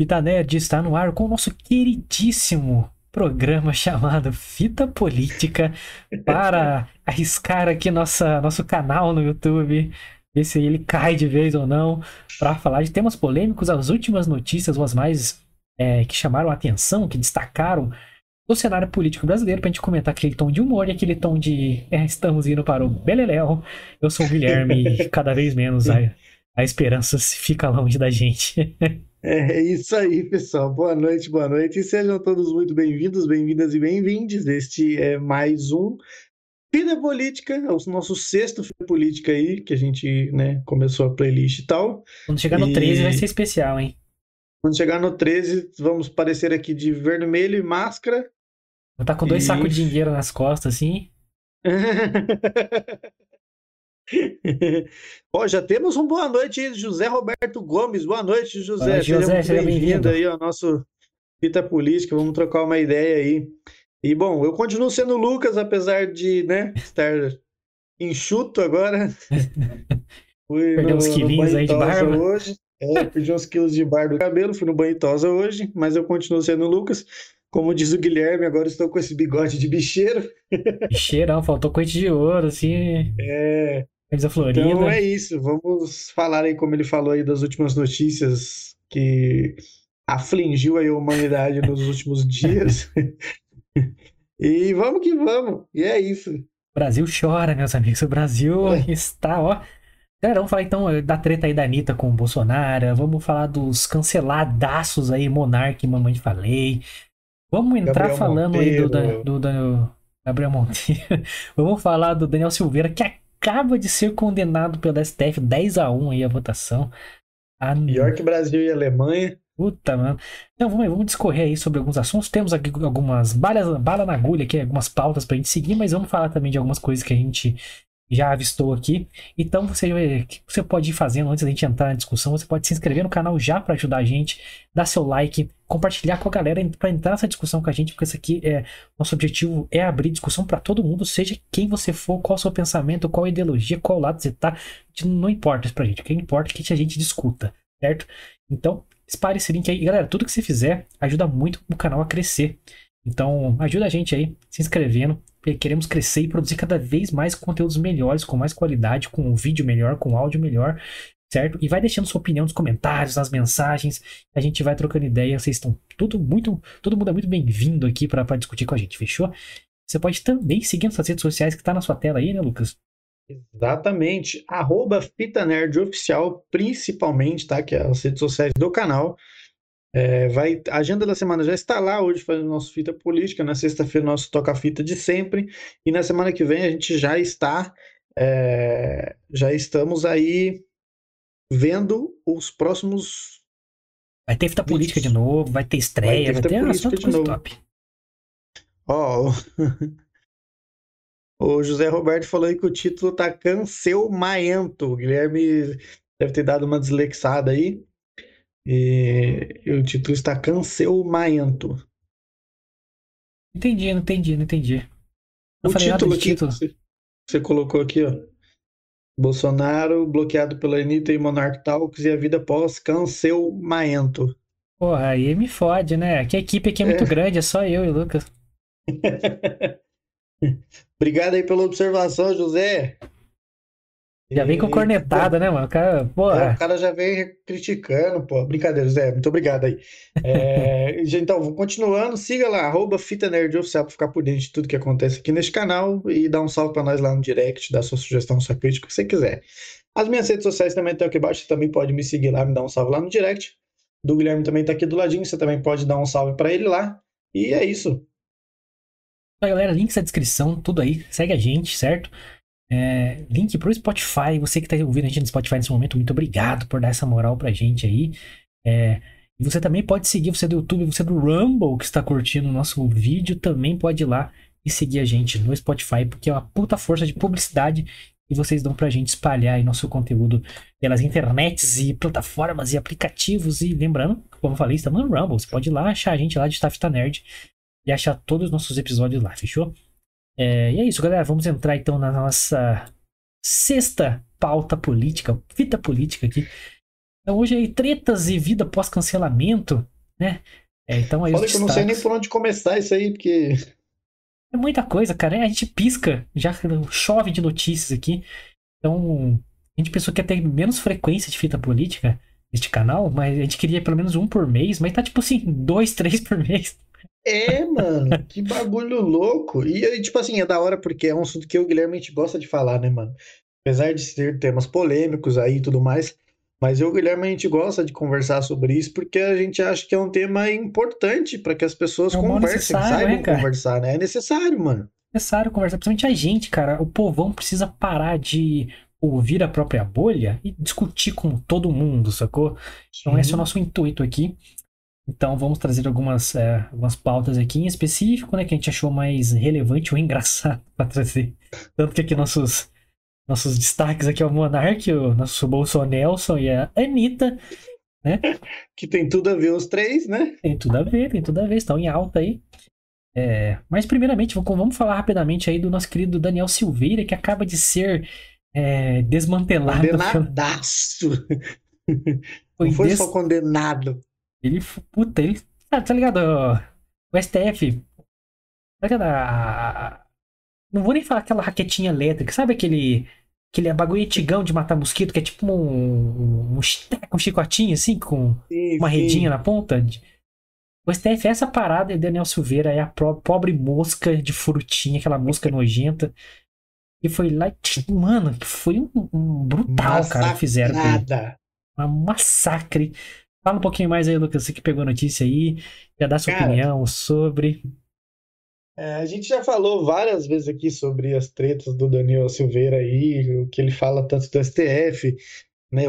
Fita Nerd está no ar com o nosso queridíssimo programa chamado Fita Política para arriscar aqui nossa, nosso canal no YouTube, ver se ele cai de vez ou não, para falar de temas polêmicos, as últimas notícias, ou as mais é, que chamaram a atenção, que destacaram do cenário político brasileiro, para a gente comentar aquele tom de humor e aquele tom de é, estamos indo para o Beleléu. Eu sou o Guilherme e cada vez menos a, a esperança fica longe da gente. É isso aí, pessoal. Boa noite, boa noite. E sejam todos muito bem-vindos, bem-vindas e bem-vindes. Este é mais um Vida Política, é o nosso sexto Vida Política aí, que a gente né, começou a playlist e tal. Quando chegar no E- 13 vai ser especial, hein? Quando chegar no 13, vamos parecer aqui de vermelho e máscara. Vou estar com dois E- sacos de dinheiro nas costas, assim. Ó, já temos um boa noite aí, José Roberto Gomes. Boa noite, José. Boa noite, José, seja bem-vindo. aí ao nosso Fita Política. Vamos trocar uma ideia aí. E bom, eu continuo sendo o Lucas, apesar de né, estar enxuto agora. Fui Perdeu uns quilinhos aí de barba. Hoje. É, perdi uns quilos de barba do cabelo, fui no banho tosa hoje, mas eu continuo sendo o Lucas. Como diz o Guilherme, agora estou com esse bigode de bicheiro. Cheirão, faltou coite de ouro, assim. É, Coisa florida. Então é isso, vamos falar aí, como ele falou aí, das últimas notícias que afligiu aí a humanidade nos últimos dias. E vamos que vamos, e é isso. O Brasil chora, meus amigos. O Brasil É. está, ó. Galera, vamos falar então da treta aí da Anitta com o Bolsonaro. Vamos falar dos canceladaços aí, Monark e Mamãe Falei. Vamos entrar Gabriel falando aí do, Monteiro. do, do- Gabriel Monteiro. Vamos falar do Daniel Silveira, que acaba de ser condenado pelo STF 10 a 1 aí a votação. A Pior que Brasil e Alemanha. Puta, mano. Então vamos, vamos discorrer aí sobre alguns assuntos. Temos aqui algumas balas, bala na agulha aqui, algumas pautas pra gente seguir, mas vamos falar também de algumas coisas que a gente já avistou aqui. Então você, que você pode ir fazendo antes da gente entrar na discussão, você pode se inscrever no canal já pra ajudar a gente, dar seu like, compartilhar com a galera pra entrar nessa discussão com a gente, porque isso aqui é nosso objetivo é abrir discussão pra todo mundo, seja quem você for, qual seu pensamento, qual ideologia, qual lado você tá, não importa isso pra gente. O que importa é que a gente discuta, certo? Então, espalhe esse link aí. E, galera, tudo que você fizer ajuda muito o canal a crescer. Então, ajuda a gente aí, se inscrevendo. Queremos crescer e produzir cada vez mais conteúdos melhores, com mais qualidade, com um vídeo melhor, com áudio melhor, certo? E vai deixando sua opinião nos comentários, nas mensagens. A gente vai trocando ideia. Vocês estão tudo muito, todo mundo é muito bem-vindo aqui para discutir com a gente, fechou? Você pode também seguir nossas redes sociais que tá na sua tela aí, né, Lucas? Exatamente. Arroba Fita Nerd Oficial, principalmente, tá? Que é as redes sociais do canal. É, vai, a agenda da semana já está lá hoje fazendo nosso Fita Política. Na sexta-feira, nosso Toca Fita de sempre. E na semana que vem a gente já está. é, já estamos aí vendo os próximos. Vai ter fita política de novo, vai ter estreia, vai Vai ter ter, fita nossa, política de novo. top. Ó, o o José Roberto falou aí que o título tá cancelmaento. O Guilherme deve ter dado uma desleixada aí. E, e o título está cancelmaento. Entendi, não entendi, não entendi. Não o falei nada título que título. você, você colocou aqui, ó. Bolsonaro bloqueado pela Anitta e Monarch Talks e a vida pós cancelmaento. Porra, aí me fode, né? Que a equipe aqui é muito É. grande, é só eu e o Lucas. Obrigado aí pela observação, José. Já vem com cornetada, né, mano? O cara, É, porra. o cara já vem criticando, pô. Brincadeira, Zé. Muito obrigado aí. É, então, continuando. Siga lá, arroba Fita Nerd Oficial pra ficar por dentro de tudo que acontece aqui neste canal e dá um salve pra nós lá no direct, dá sua sugestão, sua crítica, o que você quiser. As minhas redes sociais também estão aqui embaixo, você também pode me seguir lá, me dar um salve lá no direct. Do Guilherme também tá aqui do ladinho, você também pode dar um salve pra ele lá. E é isso. Então, galera, links na descrição, tudo aí. Segue a gente, certo? É, link pro Spotify. Você que tá ouvindo a gente no Spotify nesse momento, muito obrigado por dar essa moral pra gente aí. É, e você também pode seguir, você do YouTube, você do Rumble que está curtindo o nosso vídeo, também pode ir lá e seguir a gente no Spotify, porque é uma puta força de publicidade e vocês dão pra gente espalhar aí nosso conteúdo pelas internets e plataformas e aplicativos. E lembrando, como eu falei, estamos no Rumble. Você pode ir lá achar a gente lá de Tafta Nerd e achar todos os nossos episódios lá, fechou? É, e é isso, galera. Vamos entrar então na nossa sexta pauta política, fita política aqui. Então hoje aí, tretas e vida pós-cancelamento, né? É, então aí Olha que eu não sei nem por onde começar isso aí, porque. É muita coisa, cara. A gente pisca, já chove de notícias aqui. Então, a gente pensou que ia ter menos frequência de fita política neste canal, mas a gente queria pelo menos um por mês, mas tá tipo assim, dois, três por mês. É, mano, que bagulho louco. E, aí, tipo assim, é da hora porque é um assunto que eu o Guilherme a gente gosta de falar, né, mano? Apesar de ter temas polêmicos aí e tudo mais, mas eu o Guilherme a gente gosta de conversar sobre isso porque a gente acha que é um tema importante para que as pessoas É um conversem, saibam né, conversar, né? É necessário, mano. necessário conversar, principalmente a gente, cara. O povão precisa parar de ouvir a própria bolha e discutir com todo mundo, sacou? Então esse é o nosso intuito aqui. Então vamos trazer algumas, é, algumas pautas aqui em específico, né, que a gente achou mais relevante ou engraçado para trazer. Tanto que aqui nossos nossos destaques aqui é o Monark, o nosso Bolsonelson e a Anitta. Que tem tudo a ver os três, né? Tem tudo a ver, tem tudo a ver, estão em alta aí. É, mas primeiramente, vamos- falar rapidamente aí do nosso querido Daniel Silveira, que acaba de ser é, desmantelado. Condenadaço. Foi Não foi des- só condenado. Ele, puta, ele. Ah, tá ligado? O STF. Tá ligado? A- Não vou nem falar aquela raquetinha elétrica. Sabe aquele. Aquele bagulho antigão de matar mosquito, que é tipo um. Um, um chicotinho assim, com Sim, uma sim. redinha na ponta? O STF é essa parada e o Daniel Silveira é a pobre mosca de frutinha, aquela mosca nojenta. E foi lá. e, Mano, foi um, um brutal, cara, que fizeram. Massacrada. Um massacre. Fala um pouquinho mais aí, Lucas, você que pegou a notícia aí, já dá sua Cara, opinião sobre. É, a gente já falou várias vezes aqui sobre as tretas do Daniel Silveira aí, o que ele fala tanto do STF, né,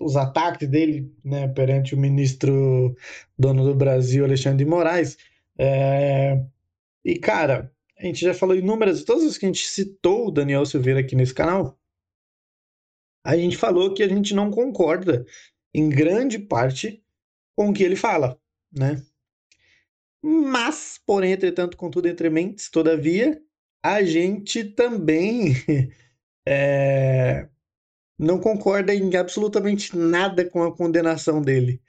os ataques dele, né, perante o ministro dono do Brasil, Alexandre de Moraes. É, e, cara, a gente já falou inúmeras, todas as que a gente citou o Daniel Silveira aqui nesse canal, a gente falou que a gente não concorda em grande parte com o que ele fala, né? Mas, porém, entretanto, contudo, entre mentes, todavia, a gente também é, não concorda em absolutamente nada com a condenação dele,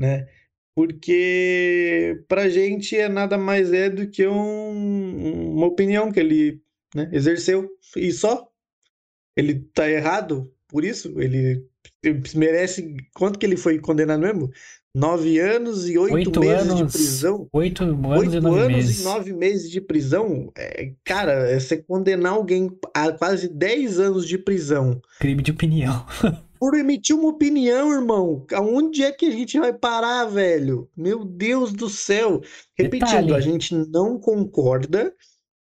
né? Porque pra gente é nada mais é do que um- uma opinião que ele, né, exerceu e só. Ele tá errado por isso? Ele merece. Quanto que ele foi condenado mesmo? Nove anos e oito Oito meses de anos. prisão? Oito anos e Oito nove anos meses. e nove meses de prisão, é, cara, é você condenar alguém a quase 10 anos de prisão Crime de opinião. por emitir uma opinião, irmão. Aonde é que a gente vai parar, velho? Meu Deus do céu. Repetindo, Detalhe. a gente não concorda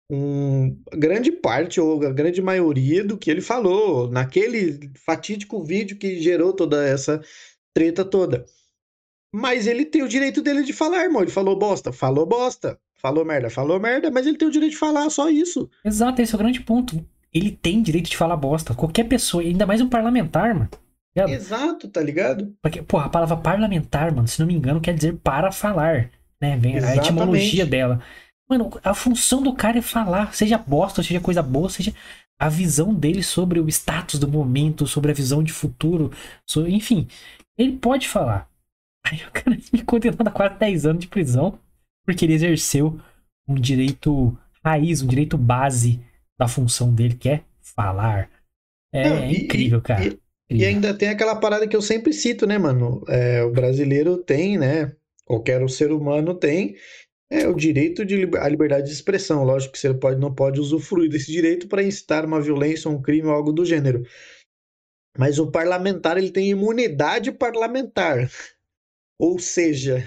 com grande parte ou a grande maioria do que ele falou naquele fatídico vídeo que gerou toda essa treta toda. Mas ele tem o direito dele de falar, irmão. Ele falou bosta, falou bosta. Falou merda, falou merda, mas ele tem o direito de falar, só isso. Exato, esse é o grande ponto. Ele tem direito de falar bosta. Qualquer pessoa, ainda mais um parlamentar, mano. Ligado? Exato, tá ligado? Porque, porra, a palavra parlamentar, mano, se não me engano, quer dizer para falar. Né? Vem a etimologia dela. Mano, a função do cara é falar, seja bosta, seja coisa boa, seja a visão dele sobre o status do momento, sobre a visão de futuro, so- enfim, ele pode falar. Aí o cara me condenado a quase 10 anos de prisão porque ele exerceu um direito raiz, um direito base da função dele, que é falar. É Não, e- incrível, e- cara. e- E Incrível. ainda tem aquela parada que eu sempre cito, né, mano? É, o brasileiro tem, né? Qualquer ser humano tem é, o direito de à liberdade de expressão. Lógico que você pode, não pode usufruir desse direito para incitar uma violência, um crime ou algo do gênero. Mas o parlamentar ele tem imunidade parlamentar. Ou seja,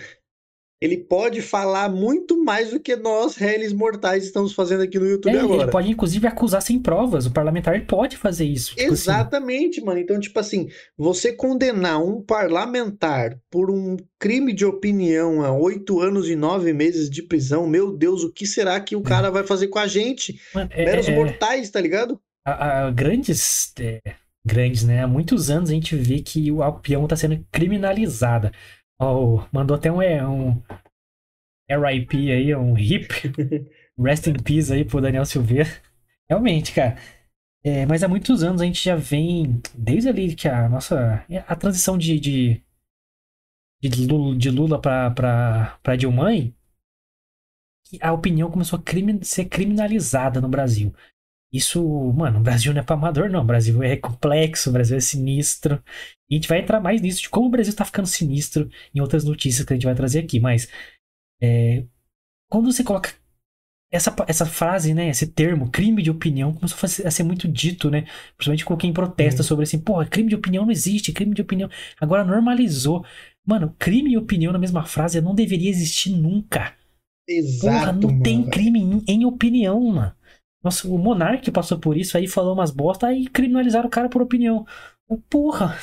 ele pode falar muito mais do que nós, réis mortais, estamos fazendo aqui no YouTube É, agora. ele pode, inclusive, acusar sem provas. O parlamentar pode fazer isso. Tipo assim, Exatamente, mano. Então, tipo assim, você condenar um parlamentar por um crime de opinião a oito anos e nove meses de prisão, meu Deus, o que será que o cara vai fazer com a gente? mano, é- Meros é- mortais, tá ligado? há- há grandes, é, grandes, né? Há muitos anos a gente vê que o- a opinião está sendo criminalizada. Ó, mandou até um, é, um RIP aí, um RIP, Rest in Peace aí pro Daniel Silveira. Realmente, cara. É, mas há muitos anos a gente já vem, desde ali que a nossa. A transição de, de de Lula, de Lula pra, pra, pra Dilma, a opinião começou a crime, ser criminalizada no Brasil. Isso, mano, o Brasil não é pra amador, não. O Brasil é complexo, o Brasil é sinistro. E a gente vai entrar mais nisso, de como o Brasil tá ficando sinistro em outras notícias que a gente vai trazer aqui. Mas, é, quando você coloca essa, essa frase, né, esse termo, crime de opinião, começou a, ser muito dito, né? Principalmente com quem protesta sobre assim, porra, crime de opinião não existe, crime de opinião. Agora normalizou. Mano, crime e opinião na mesma frase não deveria existir nunca. Exato. Porra, não mano. tem crime em, em opinião, mano. Nossa, o Monark passou por isso aí, falou umas bosta, aí criminalizaram o cara por opinião. Porra!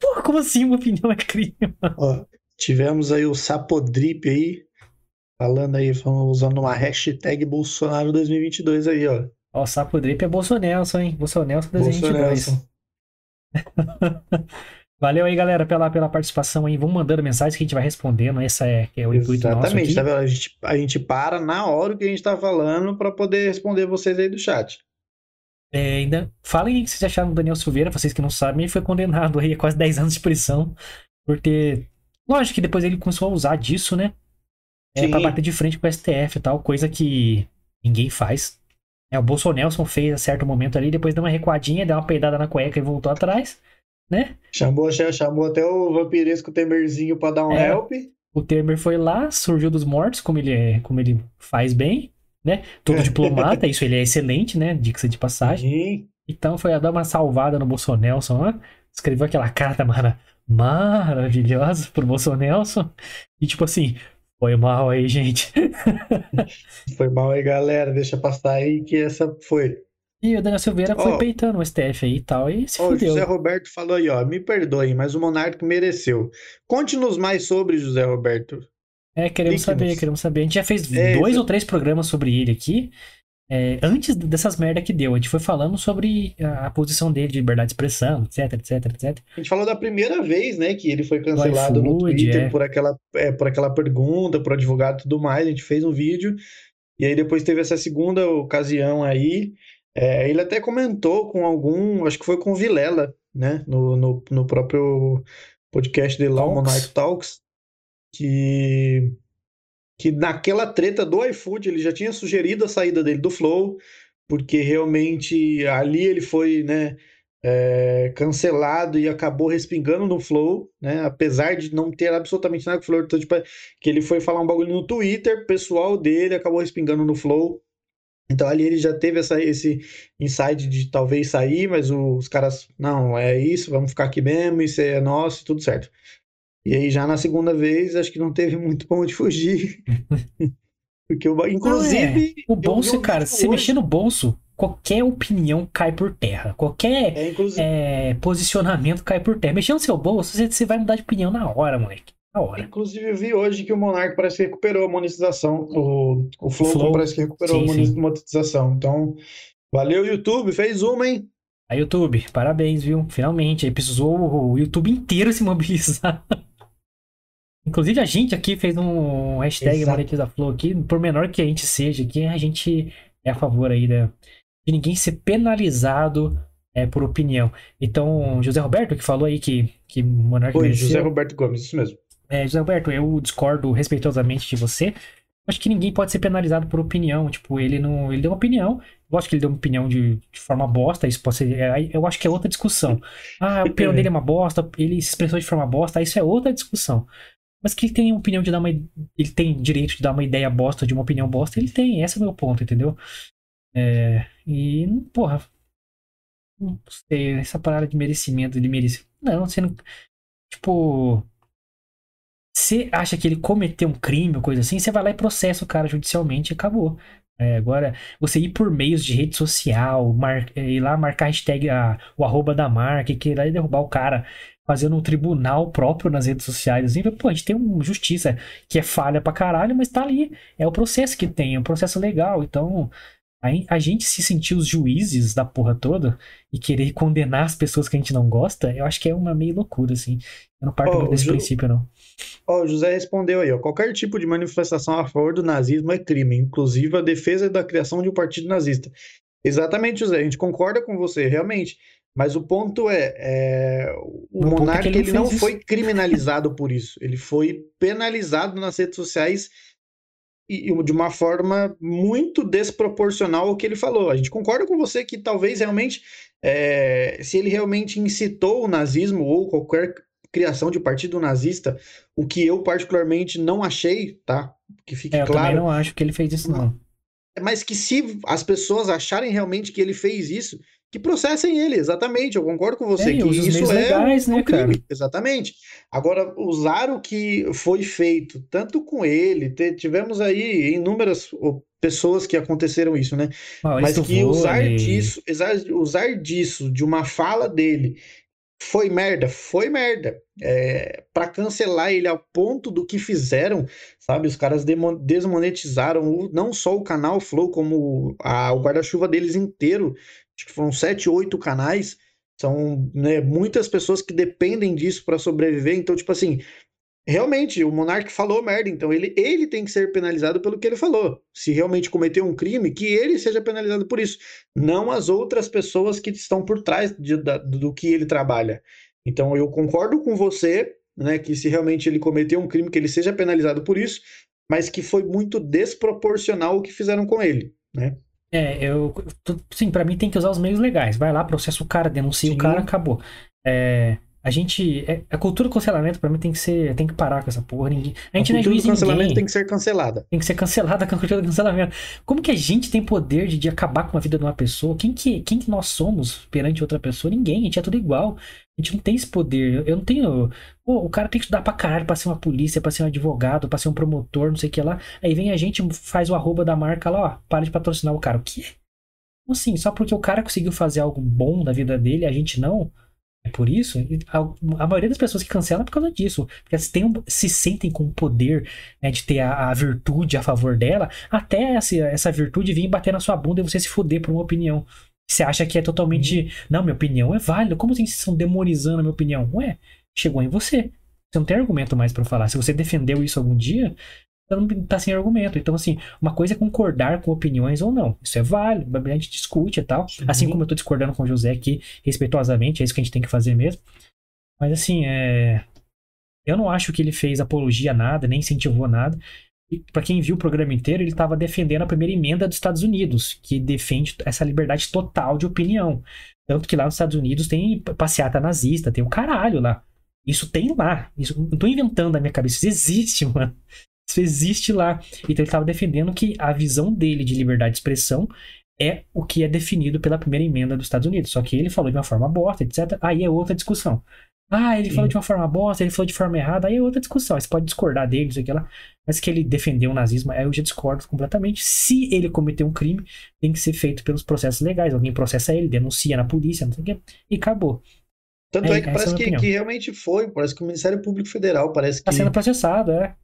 Porra, como assim uma opinião é crime? Ó, tivemos aí o Sapodrip aí, falando aí, usando uma hashtag Bolsonaro 2022 aí, ó. Ó, o Sapodrip é Bolsonelson, hein? Bolsonelson 2022. Valeu aí, galera, pela, pela participação aí. Vamos mandando mensagem que a gente vai respondendo. Essa é, é o intuito Exatamente, nosso tá vendo? A gente, a gente para na hora que a gente tá falando para poder responder vocês aí do chat. É, ainda falem aí o que vocês acharam do Daniel Silveira, vocês que não sabem, ele foi condenado aí a quase 10 anos de prisão por ter. Lógico que depois ele começou a usar disso, né? É, pra bater de frente com o STF e tal, coisa que ninguém faz. É, o Bolsonaro fez a certo momento ali, depois deu uma recuadinha, deu uma peidada na cueca e voltou atrás né? Chamou, chamou até o vampiresco Temerzinho pra dar um é, help. O Temer foi lá, surgiu dos mortos, como ele, é, como ele faz bem, né? Todo diplomata, isso ele é excelente, né? Dica de passagem. Sim. Então foi a dar uma salvada no Bolsonelson lá. Escreveu aquela carta mara maravilhosa pro Bolsonelson. E tipo assim, foi mal aí, gente. foi mal aí, galera. Deixa passar aí que essa foi. E o Daniel Silveira foi oh, peitando o STF aí e tal, e se oh, fudeu. José Roberto falou aí, ó, me perdoem, mas o Monarca mereceu. Conte-nos mais sobre José Roberto. É, queremos saber, queremos saber. A gente já fez é, dois ou três programas sobre ele aqui, é, antes dessas merda que deu. A gente foi falando sobre a, a, posição dele de liberdade de expressão, etc, etc, etc. A gente falou da primeira vez, né, que ele foi cancelado no Twitter é. por, aquela, é, por aquela pergunta, por advogado e tudo mais. A gente fez um vídeo, e aí depois teve essa segunda ocasião aí, é, ele até comentou com algum, acho que foi com Vilela, né? No, no, no próprio podcast dele lá, o Monarch Talks, que, que naquela treta do iFood ele já tinha sugerido a saída dele do Flow, porque realmente ali ele foi, né? É, cancelado e acabou respingando no Flow, né? Apesar de não ter absolutamente nada com o Flow, então, tipo, que ele foi falar um bagulho no Twitter, pessoal dele acabou respingando no Flow. Então ali ele já teve essa, esse insight de talvez sair, mas os caras, não, é isso, vamos ficar aqui mesmo, isso é nosso, tudo certo. E aí já na segunda vez, acho que não teve muito pra onde fugir. Porque, eu, inclusive... É. O bolso, cara, se hoje... mexer no bolso, qualquer opinião cai por terra. Qualquer é, inclusive... é, posicionamento cai por terra. Mexer no seu bolso, você, você vai mudar de opinião na hora, moleque. Hora. Inclusive, eu vi hoje que o Monark parece que recuperou a monetização. O, o Flow, Flow. parece que recuperou sim, a monetização. Então, valeu, YouTube. Fez uma, hein? A YouTube, parabéns, viu? Finalmente. Aí precisou o YouTube inteiro se mobilizar. Inclusive, a gente aqui fez um hashtag Monetiza Flow aqui. Por menor que a gente seja aqui, a gente é a favor aí da, de ninguém ser penalizado é, por opinião. Então, José Roberto, que falou aí que, que Monark Foi, mereceu, José Roberto Gomes, isso mesmo. É, José Roberto, eu discordo respeitosamente de você. Acho que ninguém pode ser penalizado por opinião. Tipo, ele não. Ele deu uma opinião. Eu acho que ele deu uma opinião de, de forma bosta. Isso pode ser. É, eu acho que é outra discussão. Ah, a opinião dele é uma bosta, ele se expressou de forma bosta. Isso é outra discussão. Mas que ele tem opinião de dar uma. Ele tem direito de dar uma ideia bosta de uma opinião bosta, ele tem. Esse é o meu ponto, entendeu? É, e, porra. Não sei, essa parada de merecimento, de merecimento. Não, você não. Tipo você acha que ele cometeu um crime ou coisa assim, você vai lá e processa o cara judicialmente e acabou. É, agora, você ir por meios de rede social, mar, é, ir lá marcar hashtag a, o arroba da marca e querer derrubar o cara fazendo um tribunal próprio nas redes sociais, assim, pô, a gente tem uma justiça que é falha pra caralho, mas tá ali. É o processo que tem, é um processo legal. Então, a, a gente se sentir os juízes da porra toda e querer condenar as pessoas que a gente não gosta, eu acho que é uma meio loucura, assim. Eu não parto oh, desse Ju... princípio, não. Ó, oh, o José respondeu aí, ó. Qualquer tipo de manifestação a favor do nazismo é crime, inclusive a defesa da criação de um partido nazista. Exatamente, José. A gente concorda com você, realmente. Mas o ponto é, é o Meu é monarca ele ele não fez foi criminalizado por isso. Ele foi penalizado nas redes sociais e e de uma forma muito desproporcional ao que ele falou. A gente concorda com você que talvez realmente, é, se ele realmente incitou o nazismo ou qualquer criação de partido nazista, o que eu particularmente não achei, tá? Que fique É, eu também claro. não acho que ele fez isso, não. Mas que se as pessoas acharem realmente que ele fez isso, que processem ele, exatamente. Eu concordo com você É, que isso é legais, um né, crime, cara? exatamente. Agora, usar o que foi feito, tanto com ele, tivemos aí inúmeras pessoas que aconteceram isso, né? Mas Maurício que usar disso, usar, usar disso, de uma fala dele, foi merda, foi merda. É, para cancelar ele ao ponto do que fizeram, sabe? Os caras desmonetizaram o- não só o canal Flow, como a- o guarda-chuva deles inteiro. Acho que foram sete, oito canais. São, né, muitas pessoas que dependem disso para sobreviver. Então, tipo assim, realmente, o Monark falou merda. Então, ele, ele tem que ser penalizado pelo que ele falou. Se realmente cometeu um crime, que ele seja penalizado por isso. Não as outras pessoas que estão por trás de- da- do que ele trabalha. Então, eu concordo com você, né, que se realmente ele cometeu um crime, que ele seja penalizado por isso, mas que foi muito desproporcional o que fizeram com ele, né? É, eu. Sim, pra mim tem que usar os meios legais. Vai lá, processa o cara, denuncia Sim. o cara, acabou. É, a gente. é- a cultura do cancelamento, pra mim, tem que ser. Tem que parar com essa porra. Ninguém, a gente não é cultura juiz do cancelamento ninguém. tem que ser cancelada. Tem que ser cancelada com a cultura do cancelamento. Como que a gente tem poder de, de acabar com a vida de uma pessoa? Quem que, quem que nós somos perante outra pessoa? Ninguém, a gente é tudo igual. A gente não tem esse poder. Eu, não tenho. Pô, o cara tem que estudar pra caralho pra ser uma polícia, pra ser um advogado, pra ser um promotor, não sei o que lá. Aí vem a gente, faz o arroba da marca lá, ó, para de patrocinar o cara. O quê? Como assim? Só porque o cara conseguiu fazer algo bom da vida dele, a gente não? É por isso? A, maioria das pessoas que cancelam é por causa disso. Porque elas têm se sentem com o poder né, de ter a, a virtude a favor dela, até essa, essa virtude vir bater na sua bunda e você se fuder por uma opinião. Você acha que é totalmente. Não, minha opinião é válida. Como assim vocês estão demonizando a minha opinião? Ué, chegou em você. Você não tem argumento mais pra falar. Se você defendeu isso algum dia, não tá sem argumento. Então, assim, uma coisa é concordar com opiniões ou não. Isso é válido, a gente discute e tal. Assim Uhum. como eu tô discordando com o José aqui, respeitosamente, é isso que a gente tem que fazer mesmo. Mas, assim, é. Eu não acho que ele fez apologia a nada, nem incentivou nada. E para quem viu o programa inteiro, ele estava defendendo a primeira emenda dos Estados Unidos, que defende essa liberdade total de opinião. Tanto que lá nos Estados Unidos tem passeata nazista, tem o caralho lá. Isso tem lá. Isso não tô inventando na minha cabeça. Isso existe, mano. Isso existe lá. Então ele estava defendendo que a visão dele de liberdade de expressão é o que é definido pela primeira emenda dos Estados Unidos. Só que ele falou de uma forma bosta, etc. Aí é outra discussão. Ah, ele Sim. falou de uma forma bosta, ele falou de forma errada, aí é outra discussão. Você pode discordar dele, isso aqui lá. Mas que ele defendeu o nazismo, aí eu já discordo completamente. Se ele cometeu um crime, tem que ser feito pelos processos legais. Alguém processa ele, denuncia na polícia, não sei o quê, e acabou. Tanto É, é, que é parece minha que, que realmente foi, parece que o Ministério Público Federal parece Tá que sendo processado, é.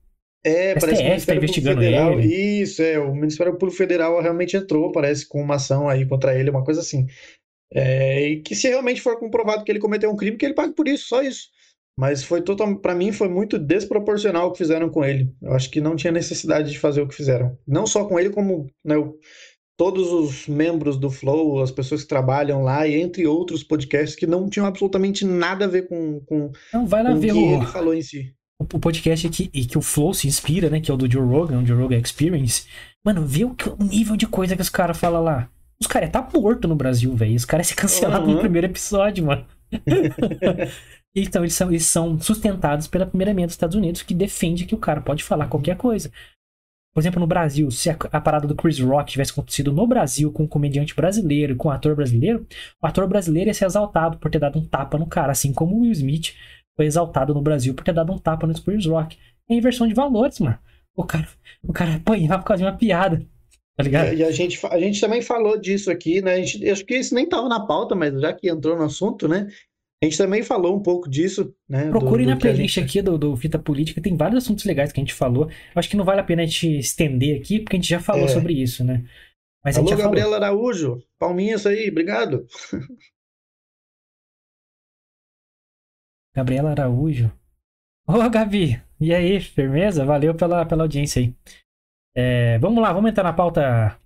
É, parece que o tá Ministério Público investigando Federal, ele. isso, é, o Ministério Público Federal realmente entrou, parece, com uma ação aí contra ele, uma coisa assim. É, e que se realmente for comprovado que ele cometeu um crime, que ele pague por isso, só isso. Mas foi total, para mim foi muito desproporcional o que fizeram com ele. Eu acho que não tinha necessidade de fazer o que fizeram. Não só com ele, como né, todos os membros do Flow, as pessoas que trabalham lá, e entre outros podcasts que não tinham absolutamente nada a ver com, com, Então vai lá com o que ver o, ele falou em si. O podcast que, e que o Flow se inspira, né? Que é o do Joe Rogan, o Joe Rogan Experience. Mano, vê o, que- o nível de coisa que os caras falam lá. Os caras tá morto no Brasil, velho. Os caras se cancelaram no Uhum. primeiro episódio, mano. então, eles são, eles são sustentados pela primeira emenda dos Estados Unidos, que defende que o cara pode falar qualquer coisa. Por exemplo, no Brasil, se a, a parada do Chris Rock tivesse acontecido no Brasil com um comediante brasileiro, com um ator brasileiro, o ator brasileiro ia ser exaltado por ter dado um tapa no cara, assim como o Will Smith foi exaltado no Brasil por ter dado um tapa no Chris Rock. É inversão de valores, mano. O cara, o cara apanhar por causa de uma piada. Tá ligado? E a gente, a gente também falou disso aqui, né? A gente, acho que isso nem estava na pauta, mas já que entrou no assunto, né? A gente também falou um pouco disso, né? do- Procure do na que a playlist gente- aqui do, do Fita Política, tem vários assuntos legais que a gente falou. Eu acho que não vale a pena a gente estender aqui, porque a gente já falou É. sobre isso, né? Mas Alô, já falou. Gabriela Araújo, palminhas aí, obrigado. Gabriela Araújo. Ô, Gabi! E aí, firmeza? Valeu pela, pela audiência aí. É, vamos lá, vamos entrar na pauta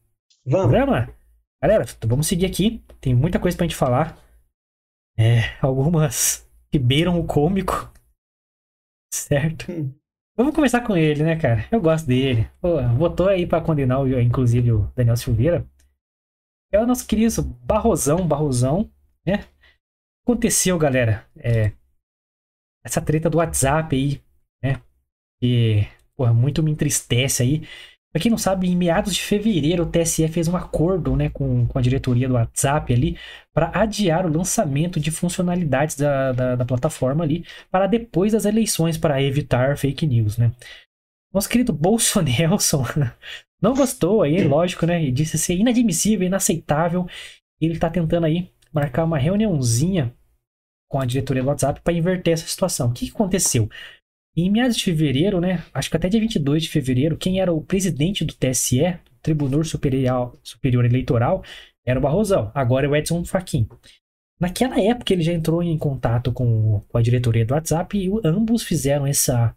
do Vamos. programa? Galera, vamos seguir aqui. Tem muita coisa pra gente falar. É, algumas que beiram o cômico. Certo? Hum. Vamos começar com ele, né, cara? Eu gosto dele. Pô, votou aí pra condenar, o- inclusive, o Daniel Silveira. É o nosso querido Barrosão, Barrosão, né? Aconteceu, galera, é, essa treta do WhatsApp aí, né? Que, porra, muito me entristece aí. Pra quem não sabe, em meados de fevereiro, o TSE fez um acordo, né, com, com a diretoria do WhatsApp ali, para adiar o lançamento de funcionalidades da, da, da plataforma ali para depois das eleições, para evitar fake news, né? Nosso querido Bolsonelson não gostou aí, lógico, né? E disse ser inadmissível, inaceitável. Ele tá tentando aí marcar uma reuniãozinha com a diretoria do WhatsApp para inverter essa situação. O que, que aconteceu? Em meados de fevereiro, né? Acho que até dia 22 de fevereiro, quem era o presidente do TSE, Tribunal Superior, Superior Eleitoral, era o Barrosão. Agora é o Edson Fachin. Naquela época ele já entrou em contato com, com a diretoria do WhatsApp e ambos fizeram essa,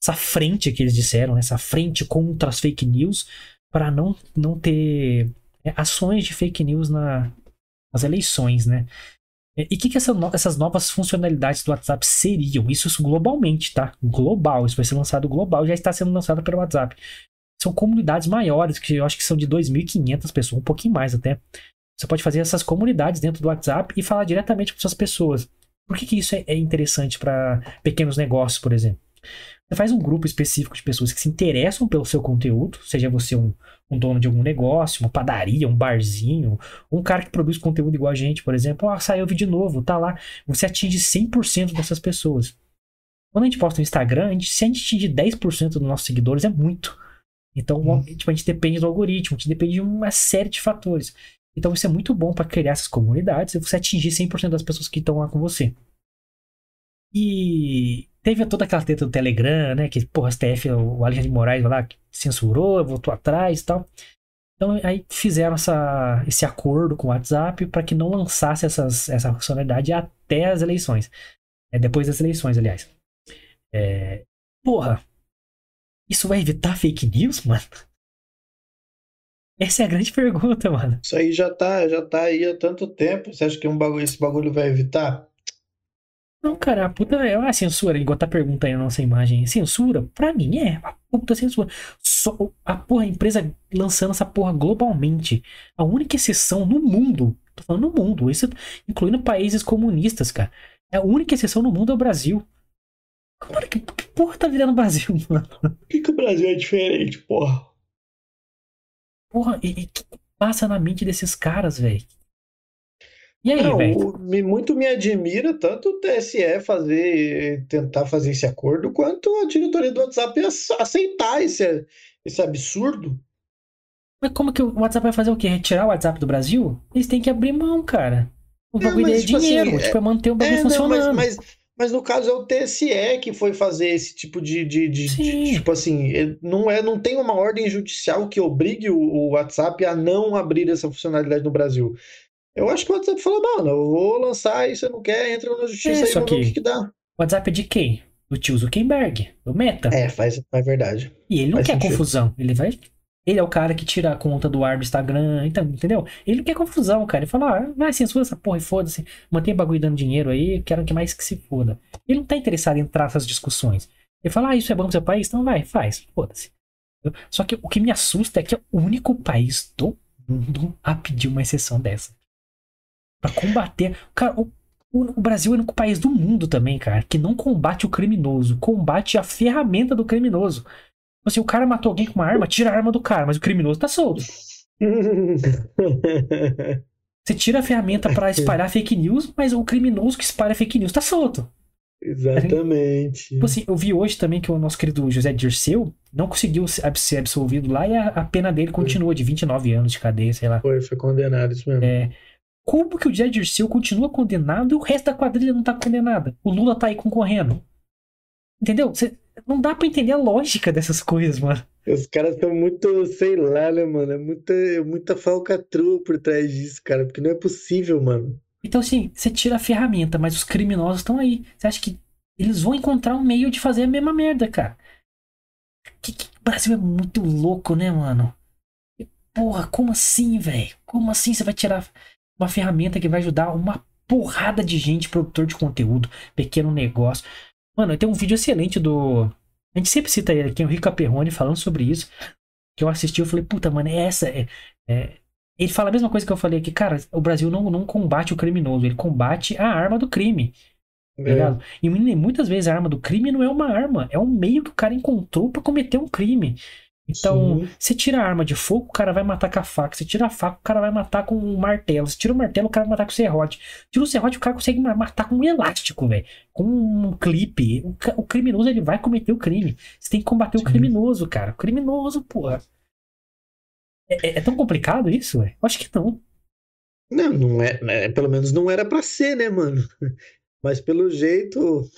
essa frente que eles disseram, essa frente contra as fake news, para não, não ter é, ações de fake news na, nas eleições, né? E o que, que essa no- essas novas funcionalidades do WhatsApp seriam? Isso globalmente, tá? Global. Isso vai ser lançado global, já está sendo lançado pelo WhatsApp. São comunidades maiores, que eu acho que são de 2.500 pessoas, um pouquinho mais até. Você pode fazer essas comunidades dentro do WhatsApp e falar diretamente com essas pessoas. Por que, que isso é é interessante para pequenos negócios, por exemplo? Você faz um grupo específico de pessoas que se interessam pelo seu conteúdo, seja você um, um dono de algum negócio, uma padaria, um barzinho, um cara que produz conteúdo igual a gente, por exemplo. Ah, saiu vídeo novo, tá lá. Você atinge 100% dessas pessoas. Quando a gente posta no Instagram, a gente, se a gente atingir 10% dos nossos seguidores, é muito. Então, Hum. tipo, a gente depende do algoritmo, a gente depende de uma série de fatores. Então, isso é muito bom para criar essas comunidades e você atingir 100% das pessoas que estão lá com você. E teve toda aquela treta do Telegram, né? Que, porra, STF, o Alexandre de Moraes lá, censurou, voltou atrás e tal. Então, aí fizeram essa, esse acordo com o WhatsApp para que não lançasse essas, essa funcionalidade até as eleições. É, depois das eleições, aliás. É, porra, isso vai evitar fake news, mano? Essa é a grande pergunta, mano. Isso aí já tá, já tá aí há tanto tempo. Você acha que um bagulho, esse bagulho vai evitar? Não, cara, a puta é uma censura, igual tá pergunta aí na nossa imagem. Censura? Pra mim é uma puta censura. Só a porra, a empresa lançando essa porra globalmente. A única exceção no mundo, tô falando no mundo, isso incluindo países comunistas, cara. É a única exceção no mundo é o Brasil. Cara, que, que porra tá virando o Brasil, mano? Por que, que o Brasil é diferente, porra? Porra, e, e que passa na mente desses caras, velho? E aí, Não, velho? muito me admira tanto o TSE fazer, tentar fazer esse acordo, quanto a diretoria do WhatsApp ace- aceitar esse, esse absurdo. Mas como que o WhatsApp vai fazer o quê? Retirar o WhatsApp do Brasil? Eles têm que abrir mão, cara. O É, bagulho mas, é tipo assim, dinheiro, é- tipo, é manter o bagulho É, não, mas, funcionando. mas, mas no caso é o TSE que foi fazer esse tipo de, de, de- de- tipo assim, ele não é, não tem uma ordem judicial que obrigue o, o WhatsApp a não abrir essa funcionalidade no Brasil. Eu acho que o WhatsApp falou, mano, eu vou lançar aí, você não quer, entra na justiça É, aí, só vamos ver o que- dá. O WhatsApp é de quem? Do tio Zuckerberg, do Meta. É, faz, é verdade. E ele não faz quer sentido. confusão. Ele vai. Ele é o cara que tira a conta do ar do Instagram, então, entendeu? Ele não quer confusão, cara. Ele fala, ah, vai, censura essa porra e foda-se. Mantém o bagulho dando dinheiro aí, quero que mais que se foda. Ele não tá interessado em entrar nessas discussões. Ele fala, ah, isso é bom pro seu país? Então vai, faz, foda-se. Só que o que me assusta é que é o único país do mundo a pedir uma exceção dessa. Pra combater. Cara, o, o- o Brasil é o único país do mundo também, cara, que não combate o criminoso, combate a ferramenta do criminoso. Tipo Assim, o cara matou alguém com uma arma, tira a arma do cara, mas o criminoso tá solto. Você tira a ferramenta pra espalhar fake news, mas o criminoso que espalha fake news tá solto. Exatamente. Tipo assim, eu vi hoje também que o nosso querido José Dirceu não conseguiu se- ser absolvido lá e a, a pena dele continua de 29 anos de cadeia, sei lá. Foi, foi condenado isso mesmo. É, como que o José Dirceu continua condenado e o resto da quadrilha não tá condenada? O Lula tá aí concorrendo. Entendeu? Cê- não dá pra entender a lógica dessas coisas, mano. Os caras são muito, sei lá, né, mano? É muita, é muita falcatrua por trás disso, cara, porque não é possível, mano. Então, assim, você tira a ferramenta, mas os criminosos estão aí. Você acha que eles vão encontrar um meio de fazer a mesma merda, cara? Que, que- o Brasil é muito louco, né, mano? Porra, como assim, velho? Como assim você vai tirar uma ferramenta que vai ajudar uma porrada de gente, produtor de conteúdo, pequeno negócio. Mano, tem um vídeo excelente do. A gente sempre cita ele aqui, o Rico Aperrone, falando sobre isso. Que eu assisti, eu falei, puta, mano, é essa. É, é... Ele fala a mesma coisa que eu falei aqui, cara, o Brasil não, não combate o criminoso, ele combate a arma do crime. Tá ligado? E muitas vezes a arma do crime não é uma arma, é um meio que o cara encontrou para cometer um crime. Então, Sim. você tira a arma de fogo, o cara vai matar com a faca. Você tira a faca, o cara vai matar com um martelo. Você tira o martelo, o cara vai matar com o serrote. Tira o serrote, o cara consegue matar com um elástico, velho. Com um clipe. O, criminoso, ele vai cometer o crime. Você tem que combater Sim. o criminoso, cara. O criminoso, porra. É, é, é tão complicado isso, velho? Acho que não. Não, não é, é. Pelo menos não era para ser, né, mano? Mas pelo jeito,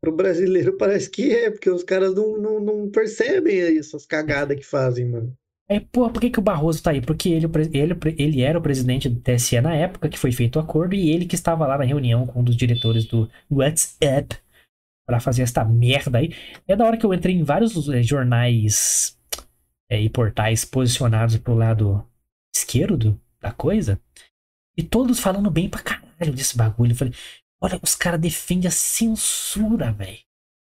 pro brasileiro parece que é, porque os caras não, não, não percebem essas cagadas que fazem, mano. É, pô, por que, que o Barroso tá aí? Porque ele, ele, ele era o presidente do TSE na época que foi feito o acordo e ele que estava lá na reunião com um dos diretores do WhatsApp para fazer esta merda aí. É da hora que eu entrei em vários é, jornais é, e portais posicionados pro lado esquerdo da coisa e todos falando bem pra caralho desse bagulho. Eu falei, Olha, os caras defendem a censura, velho.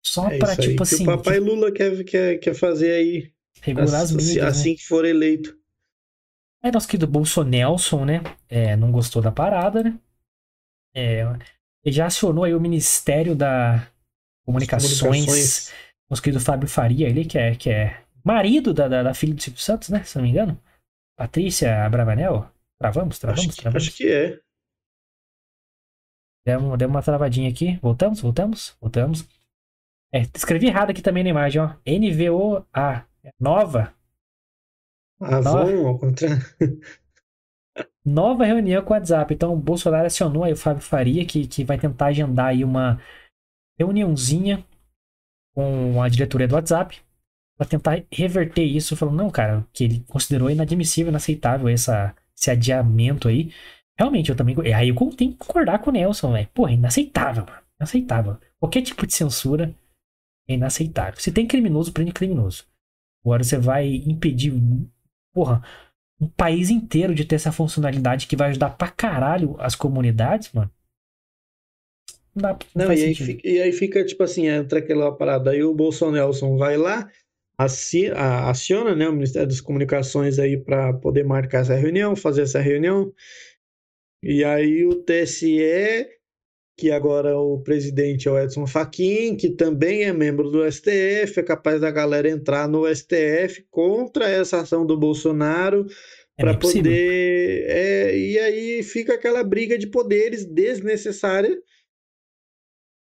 Só é pra, tipo assim. o papai Lula quer, quer, quer fazer aí. Regular as mídias. Assim né? que for eleito. Aí nosso querido Bolsonelson, né? É, não gostou da parada, né? É, ele já acionou aí o Ministério da Comunicações. Comunicações. Nosso querido Fábio Faria, ele que é, que é marido da, da, da filha do Silvio Santos, né? Se não me engano. Patrícia Bravanel. Travamos, travamos, acho, travamos. Acho que é. Deu, deu uma travadinha aqui. Voltamos? Voltamos? Voltamos. É, escrevi errado aqui também na imagem, ó. NVOA. Nova. Avon, ao contrário. Nova reunião com o WhatsApp. Então o Bolsonaro acionou aí o Fábio Faria, que, que vai tentar agendar aí uma reuniãozinha com a diretoria do WhatsApp para tentar reverter isso, falando, não, cara, que ele considerou inadmissível, inaceitável essa, esse adiamento aí. Realmente, eu também. Aí eu tenho que concordar com o Nelson, velho. Porra, é inaceitável, mano. Inaceitável. Qualquer tipo de censura é inaceitável. Se tem criminoso, prende criminoso. Agora você vai impedir, porra, um país inteiro de ter essa funcionalidade que vai ajudar pra caralho as comunidades, mano. Não dá não, não e, aí fica, e, aí fica, tipo assim, entra aquela parada. Aí o Bolsonaro vai lá, aciona né, o Ministério das Comunicações aí para poder marcar essa reunião, fazer essa reunião. E aí o TSE, que agora o presidente é o Edson Fachin, que também é membro do STF, é capaz da galera entrar no STF contra essa ação do Bolsonaro é para poder. É, e aí fica aquela briga de poderes desnecessária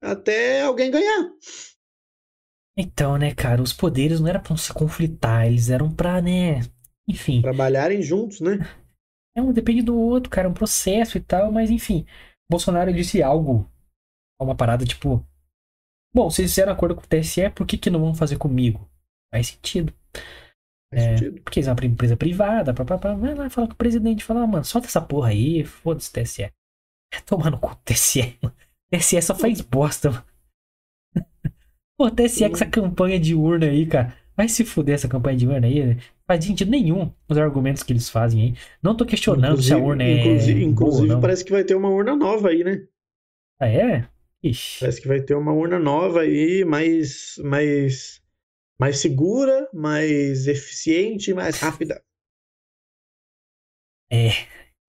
até alguém ganhar. Então, né, cara, os poderes não eram para se conflitar, eles eram para, né, enfim. Trabalharem juntos, né? É um depende do outro, cara, é um processo e tal, mas enfim. Bolsonaro disse algo, uma parada tipo. Bom, se fizeram acordo com o TSE, por que, que não vão fazer comigo? Faz sentido. Faz é, sentido. Porque é uma empresa privada, papapá. Vai lá falar com o presidente, falar, ah, mano, solta essa porra aí, foda-se TSE. Tomando com o TSE, mano. TSE só faz bosta, mano. Pô, TSE com essa campanha de urna aí, cara. Vai se fuder essa campanha de urna aí, né? Faz sentido nenhum os argumentos que eles fazem aí. Não tô questionando inclusive, se a urna é. Inclusive, inclusive parece que vai ter uma urna nova aí, né? Ah, é? Ixi. Parece que vai ter uma urna nova aí, mais, mais, mais segura, mais eficiente, mais rápida. É.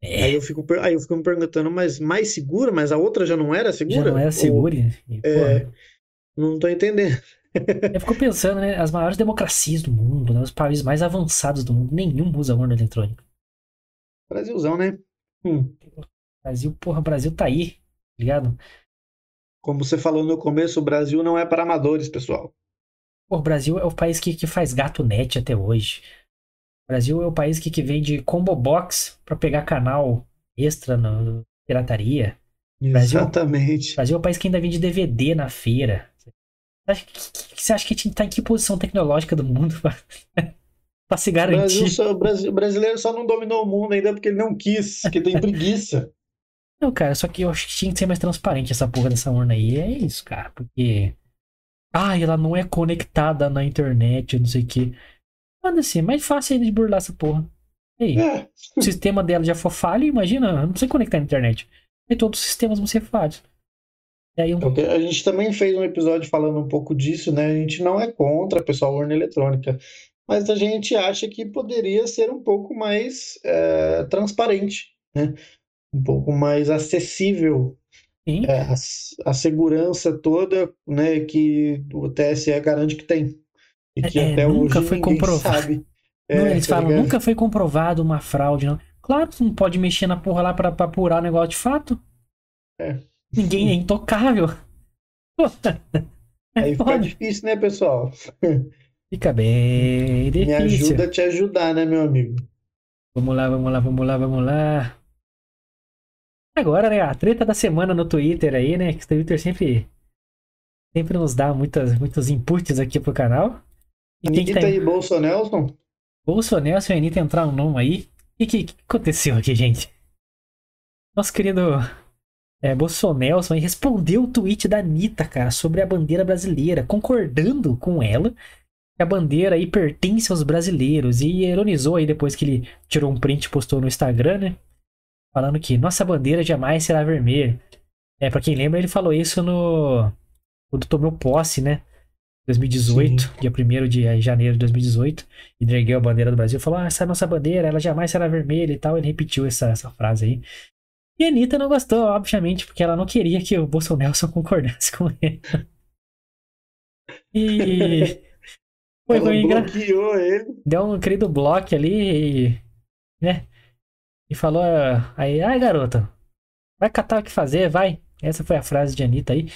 é. Aí, eu fico, aí eu fico me perguntando, mas mais segura? Mas a outra já não era segura? Já não era segura? Ou, é, não tô entendendo. Eu fico pensando, né? As maiores democracias do mundo, né, os países mais avançados do mundo, nenhum usa urna eletrônica. Brasilzão, né? Hum. Brasil, porra, Brasil tá aí, tá ligado? Como você falou no começo, o Brasil não é para amadores, pessoal. Pô, o Brasil é o país que, que faz gato net até hoje. O Brasil é o país que, que vende combo box pra pegar canal extra na pirataria. Exatamente. O Brasil é o país que ainda vende DVD na feira. Você acha que a gente tá em que posição tecnológica do mundo pra, se garantir? Só, o brasileiro só não dominou o mundo ainda porque ele não quis, porque tem preguiça. Não, cara, só que eu acho que tinha que ser mais transparente essa porra dessa urna aí. É isso, cara, porque. Ah, ela não é conectada na internet, não sei o quê. Manda assim, é mais fácil de burlar essa porra. Ei, é. o sistema dela já for falho, imagina, não precisa conectar na internet. e todos os sistemas vão ser falhos. Aí, um... A gente também fez um episódio falando um pouco disso, né? A gente não é contra pessoal urna eletrônica, mas a gente acha que poderia ser um pouco mais é, transparente, né? Um pouco mais acessível é, a, a, segurança toda, né? Que o TSE garante que tem e que é, até nunca hoje foi comprovado. Sabe. Não, eles tá falam, ligado? nunca foi comprovado uma fraude, não. Claro que não pode mexer na porra lá pra apurar o negócio de fato. É. Ninguém é intocável. É Aí fica difícil, né, pessoal? Fica bem difícil. Me ajuda a te ajudar, né, meu amigo? Vamos lá, vamos lá, vamos lá, vamos lá. Agora, né, a treta da semana no Twitter aí, né, que o Twitter sempre sempre nos dá muitas, muitos inputs aqui pro canal. E Anitta tá... e Bolsonelson? Bolsonelson e Anitta entraram nome aí. O que, que, aconteceu aqui, gente? Nosso querido é, Bolsonelson respondeu o tweet da Anitta, cara, sobre a bandeira brasileira, concordando com ela que a bandeira aí pertence aos brasileiros. E ironizou aí depois que ele tirou um print e postou no Instagram, né? Falando que nossa bandeira jamais será vermelha. É, pra quem lembra, ele falou isso no. Quando tomou posse, né? 2018, Sim. dia 1 de janeiro de 2018, e ergueu a bandeira do Brasil falou: Ah, essa nossa bandeira, ela jamais será vermelha e tal. Ele repetiu essa, essa frase aí. E a Anitta não gostou, obviamente, porque ela não queria que o Bolsonaro concordasse com ele. E. Foi, ela foi ele. Deu um querido bloco ali e. né? E falou aí, ai garota, vai catar o que fazer, vai. Essa foi a frase de Anitta aí.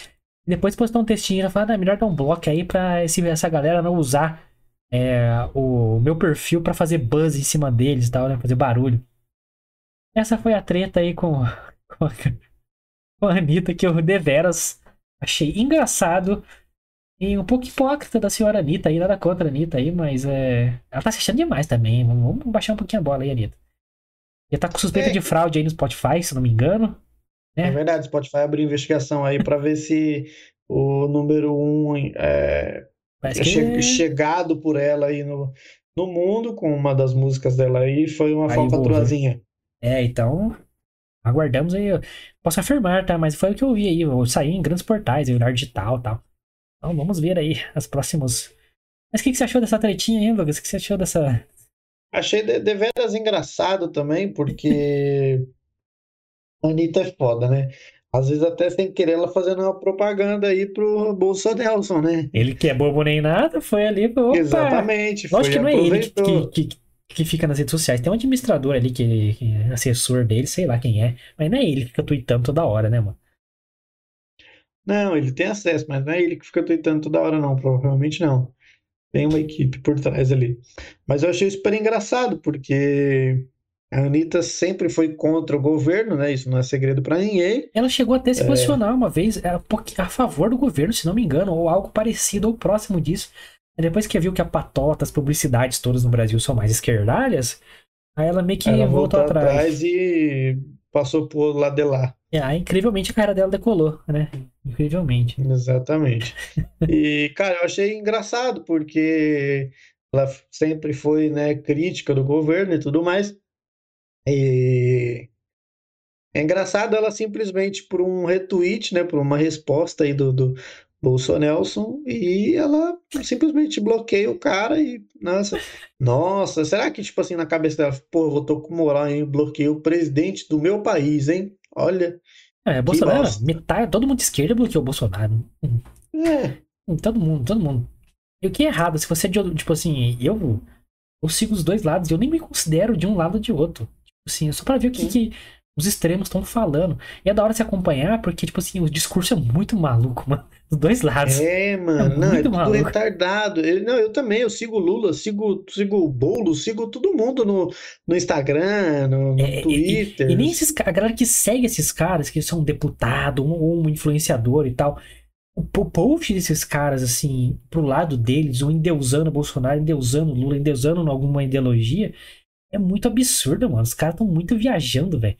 E depois postou um textinho e falou: ah, melhor dar um bloco aí pra esse, essa galera não usar é, o meu perfil para fazer buzz em cima deles e tal, né? Fazer barulho. Essa foi a treta aí com, com, a, com a Anitta, que eu deveras achei engraçado e um pouco hipócrita da senhora Anitta aí, nada contra a Anitta aí, mas é, ela tá se achando demais também. Vamos, baixar um pouquinho a bola aí, Anitta. Já tá com suspeita é. de fraude aí no Spotify, se não me engano. É, é verdade, Spotify abriu investigação aí para ver se o número um é, é é... chegado por ela aí no, no mundo com uma das músicas dela aí foi uma falcatruazinha. É, então aguardamos aí. Posso afirmar, tá? Mas foi o que eu vi aí. Eu saí em grandes portais, Leonardo Digital e tal. Então vamos ver aí as próximas. Mas o que, que você achou dessa tretinha aí, Lucas? O que você achou dessa. Achei de, deveras engraçado também, porque a Anitta é foda, né? Às vezes até sem querer ela fazendo uma propaganda aí pro Bolsa Nelson, né? Ele que é bobo nem nada, foi ali, opa. Exatamente. Lógico que não é ele que, que, que, fica nas redes sociais. Tem um administrador ali que, que é assessor dele, sei lá quem é. Mas não é ele que fica tweetando toda hora, né, mano? Não, ele tem acesso, mas não é ele que fica tweetando toda hora, não. Provavelmente não. Tem uma equipe por trás ali. Mas eu achei super engraçado, porque a Anitta sempre foi contra o governo, né? Isso não é segredo para ninguém. Ela chegou até a se é. posicionar é... uma vez a favor do governo, se não me engano, ou algo parecido ou próximo disso. Depois que viu que a patota, as publicidades todas no Brasil são mais esquerdalhas, aí ela meio que ela voltou, voltou atrás. atrás e passou por lá de lá. É, aí, incrivelmente a carreira dela decolou, né? Incrivelmente. Exatamente. e, cara, eu achei engraçado, porque ela sempre foi, né, crítica do governo e tudo mais. E é engraçado ela simplesmente por um retweet, né, por uma resposta aí do, do Bolsonelson e ela simplesmente bloqueia o cara e nossa, nossa, será que tipo assim na cabeça dela, pô, eu tô com moral, hein, bloqueei o presidente do meu país, hein? Olha. É, Bolsonaro, metade, todo mundo de esquerda bloqueou o Bolsonaro. É. Todo mundo, todo mundo. E o que é errado, se você é de, tipo assim, eu eu sigo os dois lados, eu nem me considero de um lado ou de outro. Assim, só pra ver o que, que os extremos estão falando. E é da hora se acompanhar, porque, tipo assim, o discurso é muito maluco, mano. Dos dois lados. É, mano, é não, é tudo maluco. retardado. Eu, não, eu também, eu sigo o Lula, sigo, sigo o Bolo, sigo todo mundo no, no Instagram, no, no é, Twitter. E, e, nem esses a galera que segue esses caras, que são deputado ou um influenciador e tal. O post desses caras, assim, pro lado deles, um endeusando Bolsonaro, endeusando Lula, endeusando alguma ideologia, é muito absurdo, mano. Os caras estão muito viajando, velho.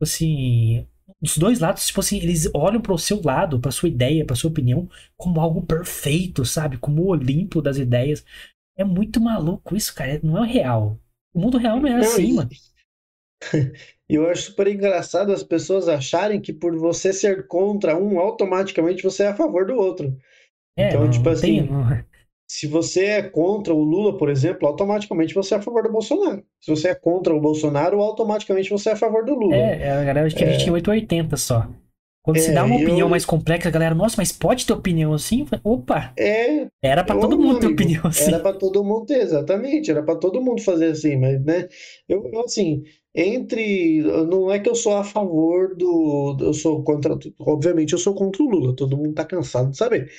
Tipo assim, os dois lados, tipo assim, eles olham para o seu lado, para sua ideia, para sua opinião, como algo perfeito, sabe? Como o Olimpo das ideias. É muito maluco isso, cara. Não é real. O mundo real não é assim, mano. E eu acho super engraçado as pessoas acharem que por você ser contra um, automaticamente você é a favor do outro. É, Então, não, tipo não tem. Se você é contra o Lula, por exemplo, automaticamente você é a favor do Bolsonaro. Se você é contra o Bolsonaro, automaticamente você é a favor do Lula. É, é, a galera acha que a gente tem 880 só. Quando se É, dá uma eu- opinião mais complexa, a galera, nossa, mas pode ter opinião assim? Opa, É, era pra Ô, todo mundo ter amigo, opinião assim. Era para todo mundo ter, exatamente, era para todo mundo fazer assim, mas, né, eu, eu, assim, entre, não é que eu sou a favor do, eu sou contra, obviamente eu sou contra o Lula, todo mundo tá cansado de saber,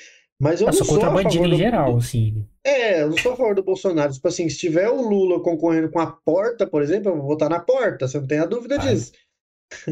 mas eu Eu não sou sou contra a bandido favor em do, geral, assim. é, eu não sou a favor do Bolsonaro, tipo assim, se tiver o Lula concorrendo com a porta, por exemplo, eu vou votar na porta, você não tem a dúvida Vai. disso,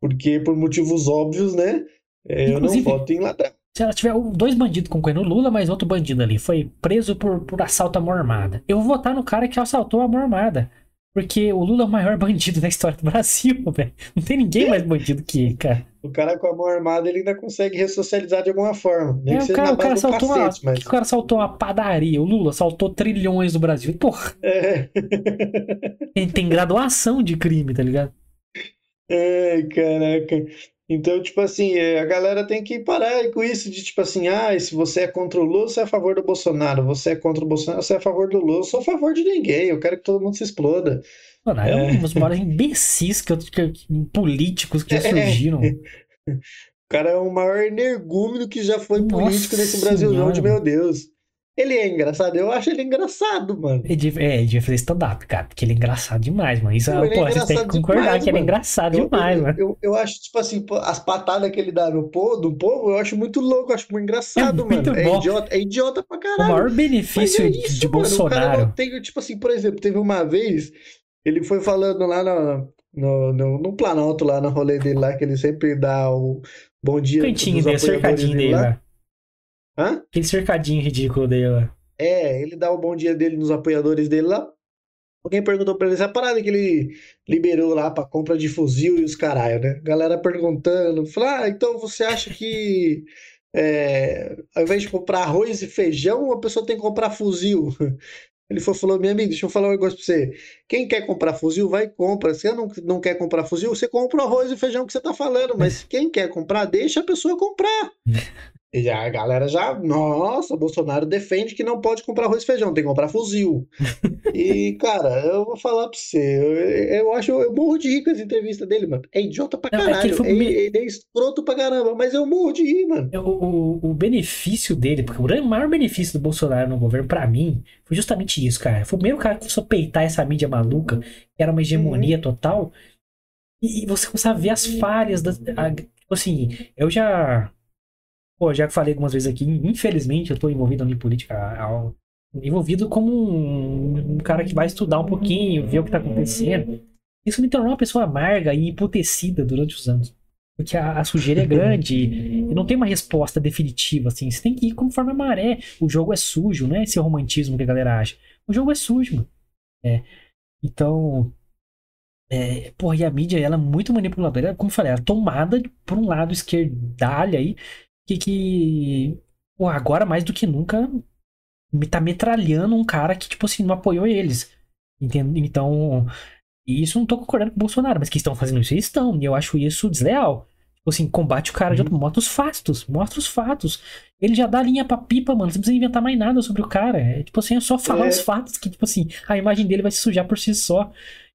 porque por motivos óbvios, né, é, eu não Inclusive- voto em ladrão. Se ela tiver dois bandidos concorrendo, o Lula, mas outro bandido ali, foi preso por, por assalto à mão armada. Eu vou votar no cara que assaltou a mão armada. Porque o Lula é o maior bandido da história do Brasil, velho. Não tem ninguém mais bandido que ele, cara. O cara com a mão armada, ele ainda consegue ressocializar de alguma forma. Nem É, que seja cara, na base do uma, cacete, mas... o cara assaltou uma padaria. O Lula assaltou trilhões do Brasil. Porra, É. tem, tem graduação de crime, tá ligado? Ai, caraca. Então, tipo assim, é, a galera tem que parar com isso de tipo assim, ah, se você é contra o Lula, você é a favor do Bolsonaro. Você é contra o Bolsonaro, você é a favor do Lula. Eu sou a favor de ninguém. Eu quero que todo mundo se exploda. Mano, é um dos maiores imbecis que, que- políticos que já É. surgiram. O cara é o maior energúmeno que já foi Nossa político nesse Brasilzão de meu Deus. Ele é engraçado, eu acho ele engraçado, mano. Ele devia, é, ele devia fazer stand-up, cara, porque ele é engraçado demais, mano. Isso, Não, ele é pô, vocês têm que concordar demais, que ele é engraçado Eu, demais, eu, mano. eu, eu acho, tipo assim, pô, as patadas que ele dá no povo, do povo, eu acho muito louco, eu acho muito engraçado, É muito mano. É bom. idiota, é idiota pra O caralho. maior Mas benefício é de, isso, de mano. O cara Bolsonaro. não tem, tipo assim, por exemplo, teve uma vez, ele foi falando lá no, no, no, no Planalto, lá no rolê dele lá, que ele sempre dá o bom dia Cantinho dele, cercadinho dele lá. lá. Hã? Aquele cercadinho ridículo dele lá. É, ele dá o bom dia dele nos apoiadores dele lá. Alguém perguntou pra ele essa parada que ele liberou lá pra compra de fuzil e os caralho, né? Galera perguntando, falou, ah, então você acha que é, ao invés de comprar arroz e feijão, a pessoa tem que comprar fuzil? Ele foi, falou, minha amiga, deixa eu falar um negócio pra você. Quem quer comprar fuzil, vai e compra. Se você não, não quer comprar fuzil, você compra o arroz e feijão que você tá falando. Mas quem quer comprar, deixa a pessoa comprar. E a galera já, nossa, Bolsonaro defende que não pode comprar arroz e feijão, tem que comprar fuzil. E, cara, eu vou falar pra você, eu, eu acho, eu morro de rir com essa entrevista dele, mano. É idiota pra Não, é caralho, ele foi é, é escroto pra caramba, mas eu morro de rir, mano. É, O, o, o benefício dele, porque o maior benefício do Bolsonaro no governo, pra mim, foi justamente isso, cara. Foi o primeiro cara que começou a peitar essa mídia maluca, que era uma hegemonia Uhum. total, e, e você começava a ver as falhas. Das, a- tipo assim, eu já. Pô, já falei algumas vezes aqui, infelizmente eu tô envolvido em política, há- há- envolvido como um, um cara que vai estudar um pouquinho, ver o que tá acontecendo. Isso me tornou uma pessoa amarga e emputecida durante os anos. Porque a, a sujeira é grande e, não tem uma resposta definitiva, assim. Você tem que ir conforme a maré. O jogo é sujo, não é esse romantismo que a galera acha. O jogo é sujo, mano. É. Então. É, porra, e a mídia, ela é muito manipuladora. Como eu falei, ela é tomada por um lado esquerdalha aí, que, que pô, agora mais do que nunca me tá metralhando um cara que, tipo assim, não apoiou eles. Entende? Então, e isso não tô concordando com o Bolsonaro, mas que estão fazendo isso, eles estão. E eu acho isso desleal. Tipo assim, combate o cara de outro, mostra os fatos, mostra os fatos. Ele já dá linha pra pipa, mano. Você não precisa inventar mais nada sobre o cara. É tipo assim, é só falar É. os fatos que, tipo assim, a imagem dele vai se sujar por si só.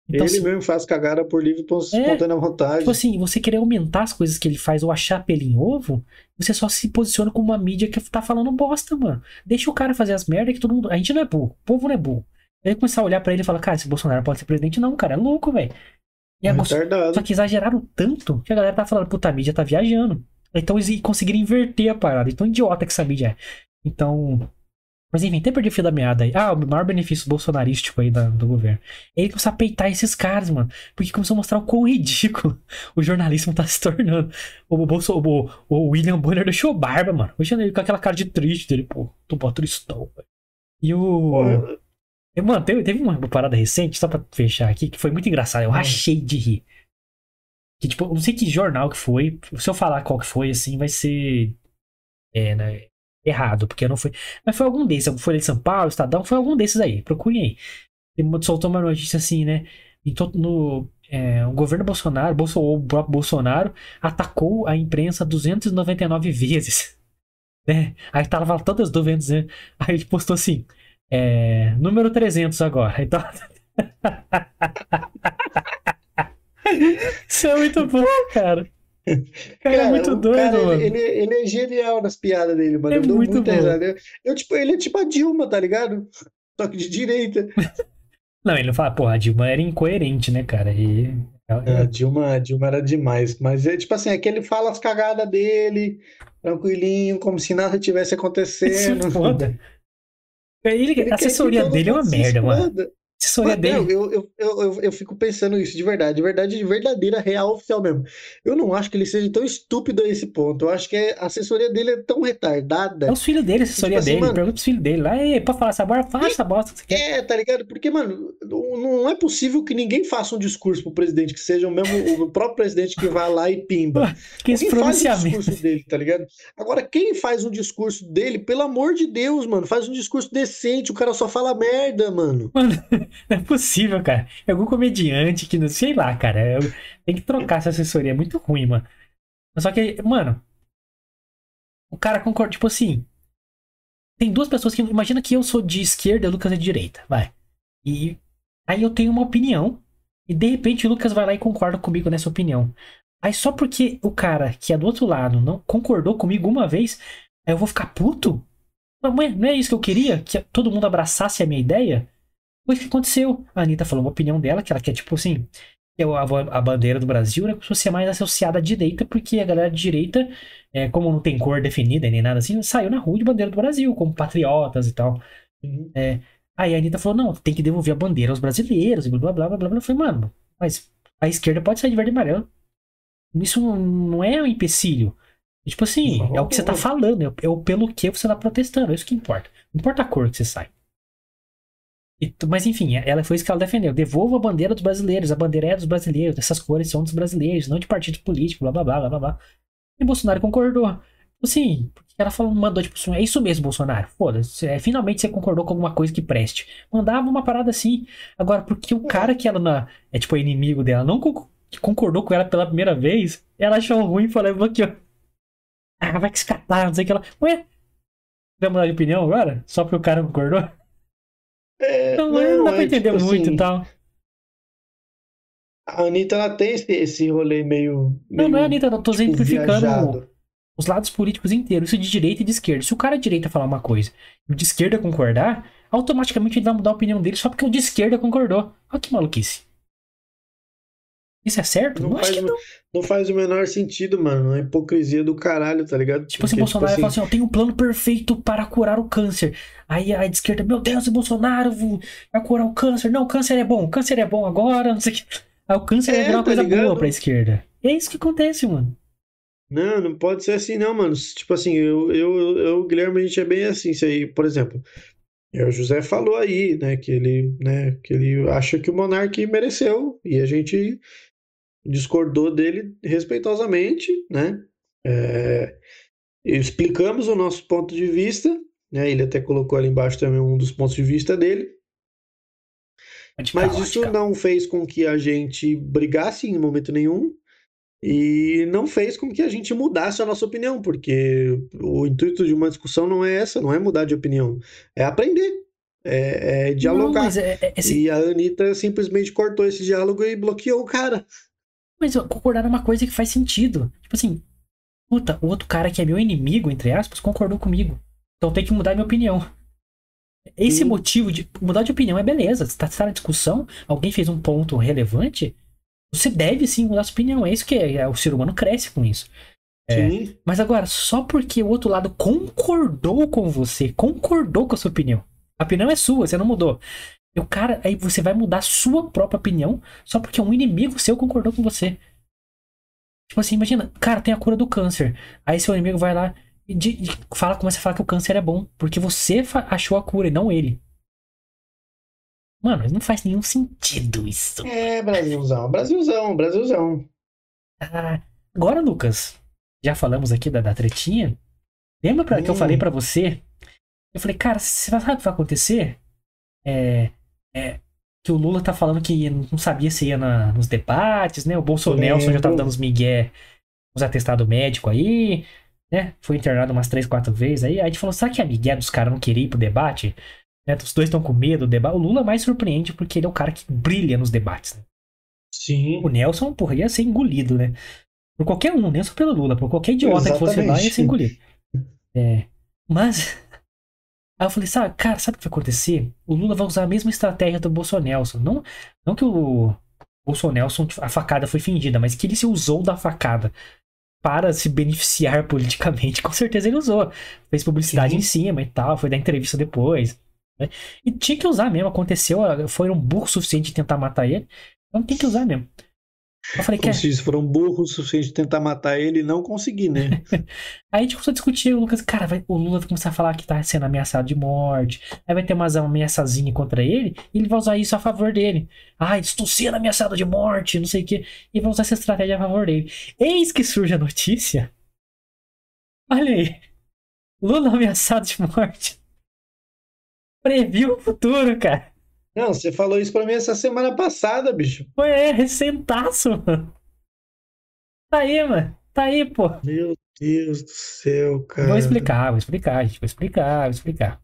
Então, Ele se- mesmo faz cagada por livre e espontânea vontade. Tipo assim, você querer aumentar as coisas que ele faz ou achar pelo em ovo, você só se posiciona como uma mídia que tá falando bosta, mano. Deixa o cara fazer as merdas que todo mundo. A gente não é burro, o povo não é burro. Aí começar a olhar pra ele e falar, cara, esse Bolsonaro pode ser presidente, não, cara, é louco, velho. E agora, Retardado. só que exageraram tanto que a galera tá falando, puta, a mídia tá viajando. Então eles conseguiram inverter a parada. Então idiota que essa mídia é. Então. Mas enfim, até perdi o fio da meada aí. Ah, o maior benefício bolsonarístico aí da- do governo. Ele começou a peitar esses caras, mano. Porque começou a mostrar o quão ridículo o jornalismo tá se tornando. O, Bolso, o, o William Bonner deixou barba, mano. Hoje ele com aquela cara de triste dele, pô, tô bom tristão, velho. E o. E, Mano, teve, teve uma parada recente, só pra fechar aqui, que foi muito engraçado. Eu Hum. rachei de rir. Que, tipo, não sei que jornal que foi. Se eu falar qual que foi, assim, vai ser. É, né? Errado, porque não foi. Mas foi algum desses. Foi de São Paulo, Estadão, foi algum desses aí. Procurem aí. Ele soltou uma notícia assim, né? em todo, no, é, o governo Bolsonaro, Bolso, o próprio Bolsonaro, atacou a imprensa 299 vezes. Né? Aí tava todas as dúvidas, né? Aí ele postou assim: é, número 300 agora. Então. Isso é muito bom, cara. Cara, cara é muito doido, cara, mano. Ele, ele, é genial nas piadas dele, mano. É eu muito bom. Eu, tipo, ele é tipo a Dilma, tá ligado? Só que de direita. Não, ele não fala, porra, a Dilma era incoerente, né, cara? E... É, a Dilma, a Dilma era demais. Mas é tipo assim, é que ele fala as cagadas dele, tranquilinho, como se nada tivesse acontecendo. Isso é foda. Ele, ele a assessoria dele é uma merda, mano. Assessoria Mas, dele. Eu, eu, eu, eu, fico pensando isso de verdade, de verdade, de verdadeira, real, oficial mesmo. Eu não acho que ele seja tão estúpido a esse ponto. Eu acho que a assessoria dele é tão retardada. É os filhos dele, a assessoria tipo assim, dele. Mano, Pergunta pros filhos dele lá, pode falar essa bosta, faça essa bosta que você quer. É, tá ligado? Porque, mano, não é possível que ninguém faça um discurso pro presidente, que seja o mesmo, o próprio presidente que vá lá e pimba. que esse faz o discurso dele, tá ligado? Agora, quem faz um discurso dele, pelo amor de Deus, mano, faz um discurso decente, o cara só fala merda, mano. Mano, não é possível cara. É algum comediante que não. Sei lá, cara. Eu, tem que trocar essa assessoria. É muito ruim, mano. Só que, mano. O cara concorda. Tipo assim. Tem duas pessoas que. Imagina que eu sou de esquerda e o Lucas é de direita. Vai. E. Aí eu tenho uma opinião. E de repente o Lucas vai lá e concorda comigo nessa opinião. Aí só porque o cara que é do outro lado não concordou comigo uma vez, aí eu vou ficar puto? Não é, não é isso que eu queria? Que todo mundo abraçasse a minha ideia? Foi o que aconteceu. A Anitta falou uma opinião dela, que ela quer, tipo assim, que a, a bandeira do Brasil, né, como se mais associada à direita, porque a galera de direita, é, como não tem cor definida nem nada assim, saiu na rua de bandeira do Brasil, como patriotas e tal. É, aí a Anitta falou, não, tem que devolver a bandeira aos brasileiros, e blá blá blá blá blá. Eu falei, mano, mas a esquerda pode sair de verde e amarelo. Isso não é um empecilho. Tipo assim, é o que você tá falando, é, é o pelo que você tá protestando, é isso que importa. Não importa a cor que você sai. E, mas enfim, ela foi isso que ela defendeu. Devolva a bandeira dos brasileiros, a bandeira é dos brasileiros, essas cores são dos brasileiros, não de partido político, blá blá blá blá blá. E Bolsonaro concordou. Assim, porque ela falou, mandou tipo assim, é isso mesmo, Bolsonaro. Foda-se, é, finalmente você concordou com alguma coisa que preste. Mandava uma parada assim. Agora, porque o cara que ela na, é tipo inimigo dela, não concordou com ela pela primeira vez, ela achou ruim e falou, bloqueou. Ah, vai que escapar, não sei o que ela. Ué, vai mudar de opinião agora? Só porque o cara concordou? É, não, não, não dá pra é, entender tipo muito assim, e tal. A Anitta, ela tem esse, esse rolê meio, meio. Não, não é a Anitta, não tô tipo, exemplificando viajado. os lados políticos inteiros, isso de direita e de esquerda. Se o cara de direita falar uma coisa e o de esquerda concordar, automaticamente ele vai mudar a opinião dele só porque o de esquerda concordou. Olha que maluquice. Isso é certo? Não, não faz, não. não. faz o menor sentido, mano. É hipocrisia do caralho, tá ligado? Tipo assim, Porque, assim, Bolsonaro tipo assim... fala assim: eu tenho um plano perfeito para curar o câncer. Aí a esquerda, meu Deus, o Bolsonaro vai curar o câncer. Não, o câncer é bom, o câncer é bom agora, não sei o que. Aí o câncer é, é uma tá coisa ligado? boa pra esquerda. E é isso que acontece, mano. Não, não pode ser assim, não, mano. Tipo assim, eu, eu, eu, Guilherme, a gente é bem assim. Isso aí, por exemplo, o José falou aí, né, que ele, né, que ele acha que o Monark mereceu. E a gente discordou dele respeitosamente, né? É, explicamos o nosso ponto de vista, né? Ele até colocou ali embaixo também um dos pontos de vista dele. Mas isso não fez com que a gente brigasse em momento nenhum e não fez com que a gente mudasse a nossa opinião, porque o intuito de uma discussão não é essa, não é mudar de opinião, é aprender, é, é dialogar. Não, é, é, esse... E a Anitta simplesmente cortou esse diálogo e bloqueou o cara. Mas concordar é uma coisa que faz sentido. Tipo assim, puta, o outro cara que é meu inimigo, entre aspas, concordou comigo. Então tem que mudar minha opinião. Esse hum. motivo de mudar de opinião é beleza. Você tá, tá na discussão, alguém fez um ponto relevante, você deve sim mudar sua opinião. É isso que é, é o ser humano cresce com isso. É, mas agora, só porque o outro lado concordou com você, concordou com a sua opinião. A opinião é sua, você não mudou. E o cara, aí você vai mudar sua própria opinião só porque um inimigo seu concordou com você. Tipo assim, imagina, cara, tem a cura do câncer. Aí seu inimigo vai lá e de, de, fala, começa a falar que o câncer é bom. Porque você achou a cura e não ele. Mano, não faz nenhum sentido isso. É, Brasilzão, Brasilzão, Brasilzão. Ah, agora, Lucas, já falamos aqui da, da tretinha. Lembra pra, hum. que eu falei hum. para você? Eu falei, cara, você sabe o que vai acontecer? É, é, que o Lula tá falando que não sabia se ia na, nos debates, né? O Bolsonaro já tava dando uns migué, uns atestados médicos aí, né? Foi internado umas três, quatro vezes aí. Aí a gente falou, será que a migué dos caras não queria ir pro debate? Né? Os dois estão com medo do debate. O Lula mais surpreende porque ele é o cara que brilha nos debates. Né? Sim. O Nelson, porra, ia ser engolido, né? Por qualquer um, nem só pelo Lula, por qualquer idiota Exatamente. que fosse lá, ia ser engolido. É. Mas. Aí eu falei, sabe, cara, sabe o que vai acontecer? O Lula vai usar a mesma estratégia do Bolsonaro. Não, não que o Bolsonaro, a facada foi fingida, mas que ele se usou da facada para se beneficiar politicamente. Com certeza ele usou. Fez publicidade Sim. em cima e tal, foi dar entrevista depois. Né? E tinha que usar mesmo. Aconteceu, foi um burro suficiente de tentar matar ele. Então tem que usar mesmo. Eu falei Como que. Se foram burros o suficiente de tentar matar ele e não conseguir, né? aí a gente começou a discutir. O Lucas, cara, vai, o Lula vai começar a falar que tá sendo ameaçado de morte. Aí vai ter umas ameaçazinha contra ele. E ele vai usar isso a favor dele. Ai, estou sendo ameaçado de morte, não sei o quê. E vai usar essa estratégia a favor dele. Eis que surge a notícia. Olha aí. Lula ameaçado de morte. Previu o futuro, cara. Não, você falou isso pra mim essa semana passada, bicho. Ué, é, recentaço, mano. Tá aí, mano. Tá aí, pô. Meu Deus do céu, cara. Vou explicar, vou explicar, gente. Vou explicar, vou explicar.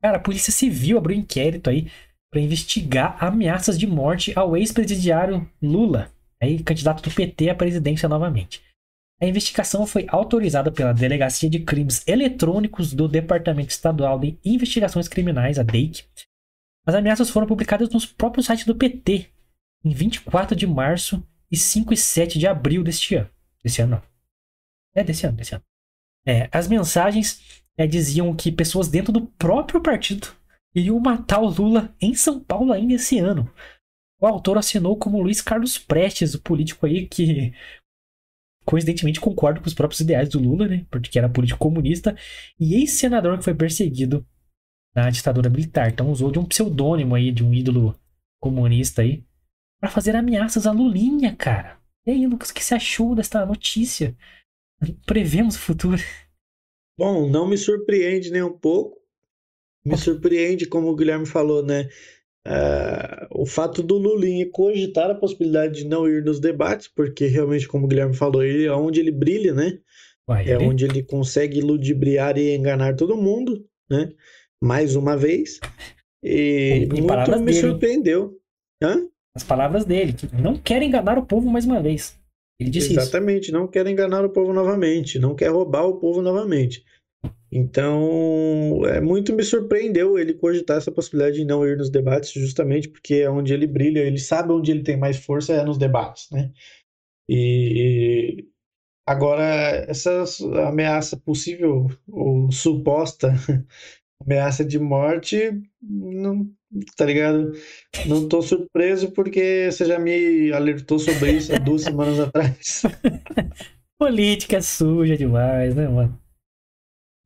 Cara, a Polícia Civil abriu um inquérito aí para investigar ameaças de morte ao ex-presidiário Lula, aí candidato do PT à presidência novamente. A investigação foi autorizada pela Delegacia de Crimes Eletrônicos do Departamento Estadual de Investigações Criminais, a DEIC, as ameaças foram publicadas nos próprios sites do PT em 24 de março e 5 e 7 de abril deste ano. Desse ano não. É, desse ano, desse ano. É, as mensagens é, diziam que pessoas dentro do próprio partido iriam matar o Lula em São Paulo ainda esse ano. O autor assinou como Luiz Carlos Prestes, o político aí que coincidentemente concorda com os próprios ideais do Lula, né? Porque era político comunista e ex-senador que foi perseguido na ditadura militar. Então usou de um pseudônimo aí, de um ídolo comunista aí, para fazer ameaças à Lulinha, cara. E aí, Lucas, o que você achou desta notícia? Prevemos o futuro. Bom, não me surpreende nem um pouco. Me surpreende, como o Guilherme falou, né? Uh, o fato do Lulinha cogitar a possibilidade de não ir nos debates, porque realmente, como o Guilherme falou, ele é onde ele brilha, né? Uai, é ele... onde ele consegue ludibriar e enganar todo mundo, né? Mais uma vez. E, e muito me dele. surpreendeu. Hã? As palavras dele, que não quer enganar o povo mais uma vez. Ele disse Exatamente, isso. não quer enganar o povo novamente, não quer roubar o povo novamente. Então, é muito me surpreendeu ele cogitar essa possibilidade de não ir nos debates, justamente porque é onde ele brilha, ele sabe onde ele tem mais força é nos debates, né? E agora essa ameaça possível ou suposta ameaça de morte, não, tá ligado? Não tô surpreso porque você já me alertou sobre isso há duas semanas atrás. Política suja demais, né, mano?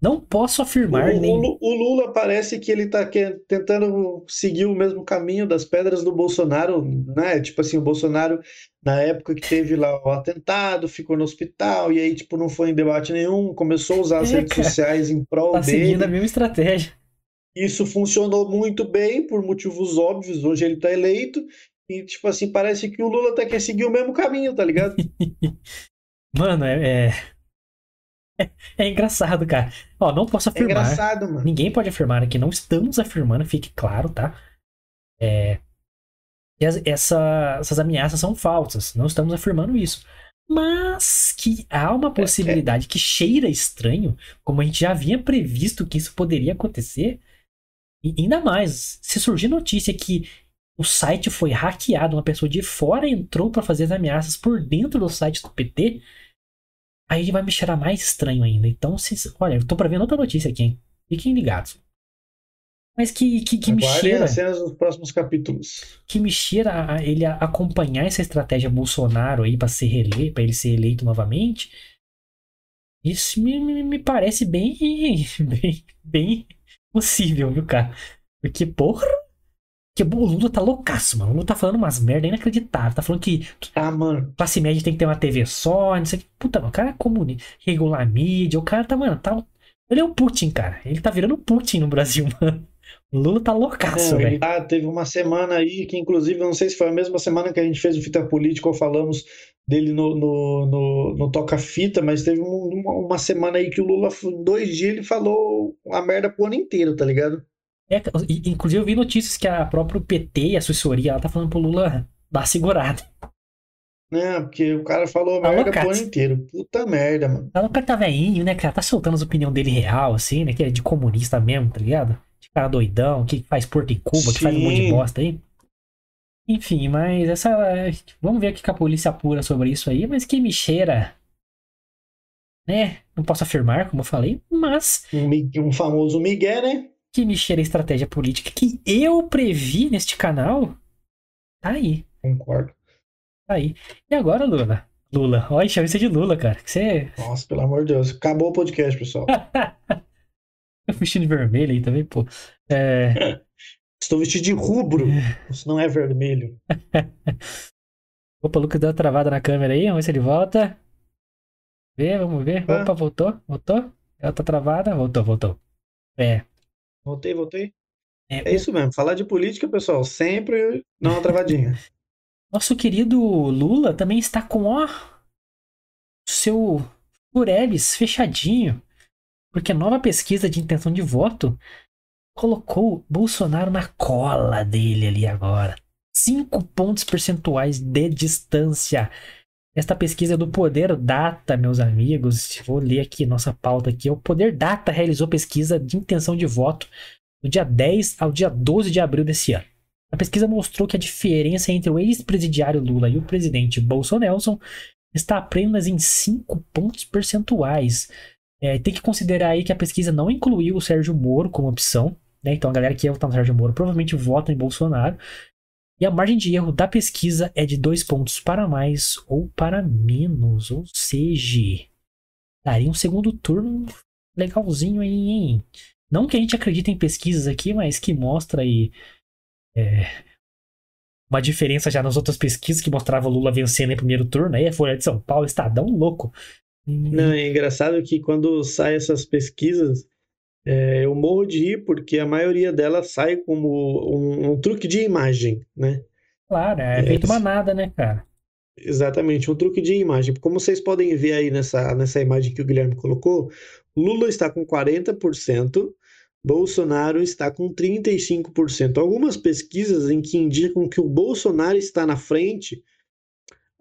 Não posso afirmar o, nem. O Lula parece que ele tá tentando seguir o mesmo caminho das pedras do Bolsonaro, né? Tipo assim, o Bolsonaro, na época que teve lá o atentado, ficou no hospital, e aí, tipo, não foi em debate nenhum, começou a usar as é, redes cara, sociais em prol tá dele. seguindo a mesma estratégia. Isso funcionou muito bem, por motivos óbvios. Hoje ele tá eleito, e, tipo assim, parece que o Lula até quer seguir o mesmo caminho, tá ligado? Mano, é... é é engraçado, cara. Ó, não posso é afirmar. É engraçado, mano. Ninguém pode afirmar que não estamos afirmando, fique claro, tá? É. Essa, essas ameaças são falsas. Não estamos afirmando isso. Mas que há uma possibilidade é, é. que cheira estranho, como a gente já havia previsto que isso poderia acontecer. E ainda mais, se surgir notícia que o site foi hackeado, uma pessoa de fora entrou para fazer as ameaças por dentro do site do PT, Aí vai me cheirar mais estranho ainda. Então, se, olha, eu tô pra ver outra notícia aqui, hein? Fiquem ligados. Mas que, que, que me cheira. as cenas dos próximos capítulos. Que me cheira a, ele a acompanhar essa estratégia Bolsonaro aí pra ser reeleito, pra ele ser eleito novamente. Isso me, me, me parece bem, bem, bem possível, viu, cara? Porque, porra, porque o Lula tá loucaço, mano. O Lula tá falando umas merda inacreditáveis. Tá falando que, ah, mano. classe média tem que ter uma TV só, não sei o que. Puta, mano, o cara é comunista, regular mídia. O cara tá, mano, tá. Ele é o Putin, cara. Ele tá virando Putin no Brasil, mano. O Lula tá loucaço, É, velho. ah, teve uma semana aí que, inclusive, eu não sei se foi a mesma semana que a gente fez o Fita Política ou falamos dele no, no, no, no Toca Fita, mas teve um- uma, uma semana aí que o Lula, em dois dias, ele falou a merda pro ano inteiro, tá ligado? É, inclusive eu vi notícias que a própria PT e a assessoria ela tá falando pro Lula dar segurada. Né? Porque o cara falou Tá merda loucaço. ano inteiro. Puta merda, mano. Ela, o cara tá velhinho, né, cara? Tá soltando as opiniões dele real, assim, né? Que é de comunista mesmo, tá ligado? De cara doidão, que faz porto em Cuba, que faz um monte de Sim. bosta aí. Enfim, mas essa. Vamos ver o que a polícia apura sobre isso aí, mas que me cheira. Né? Não posso afirmar, como eu falei, mas Um, um famoso Miguel, né? Que me cheira a estratégia política que eu previ neste canal. Tá aí, Concordo. tá aí. E agora, Lula? Lula, olha, chama isso de Lula, cara. Que você. Nossa, pelo amor de Deus. Acabou o podcast, pessoal. Eu vestindo de vermelho aí também, pô. É. Estou vestido de rubro. Isso não é vermelho. Opa, o Lucas deu uma travada na câmera aí, vamos ver se ele volta. Vê, vamos ver. Ah. Opa, voltou, voltou. Ela tá travada, voltou, voltou. É. Voltei, voltei. é, É isso mesmo. Falar de política, pessoal, sempre dá uma travadinha. Nosso querido Lula também está com, ó, seu Fureles fechadinho. Porque a nova pesquisa de intenção de voto colocou Bolsonaro na cola dele ali agora. Cinco pontos percentuais de distância. Esta pesquisa é do Poder Data, meus amigos. Vou ler aqui nossa pauta aqui. O Poder Data realizou pesquisa de intenção de voto do dia 10 ao dia 12 de abril desse ano. A pesquisa mostrou que a diferença entre o ex-presidiário Lula e o presidente Bolsonaro está apenas em 5 pontos percentuais. É, tem que considerar aí que a pesquisa não incluiu o Sérgio Moro como opção. Né? Então a galera que ia votar no Sérgio Moro provavelmente vota em Bolsonaro. E a margem de erro da pesquisa é de 2 pontos para mais ou para menos. Ou seja, daria um segundo turno legalzinho aí, hein? Não que a gente acredite em pesquisas aqui, mas que mostra aí é, uma diferença já nas outras pesquisas que mostrava o Lula vencendo em primeiro turno. Aí a Folha de São Paulo, Estadão, louco. Não, é engraçado que quando saem essas pesquisas, é, eu morro de rir porque a maioria delas sai como um, um truque de imagem, né? Claro, é É feito isso. manada, né, cara? Exatamente, um truque de imagem. Como vocês podem ver aí nessa, nessa imagem que o Guilherme colocou, Lula está com 40%, Bolsonaro está com 35%. Algumas pesquisas em que indicam que o Bolsonaro está na frente,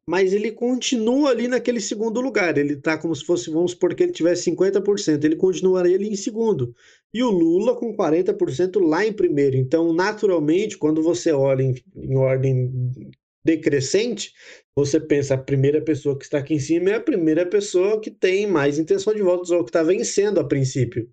mas ele continua ali naquele segundo lugar. Ele está como se fosse, vamos supor que ele tivesse 50%, ele continuaria ali em segundo. E o Lula com 40% lá em primeiro. Então, naturalmente, quando você olha em, em ordem decrescente, você pensa a primeira pessoa que está aqui em cima é a primeira pessoa que tem mais intenção de votos ou que está vencendo a princípio.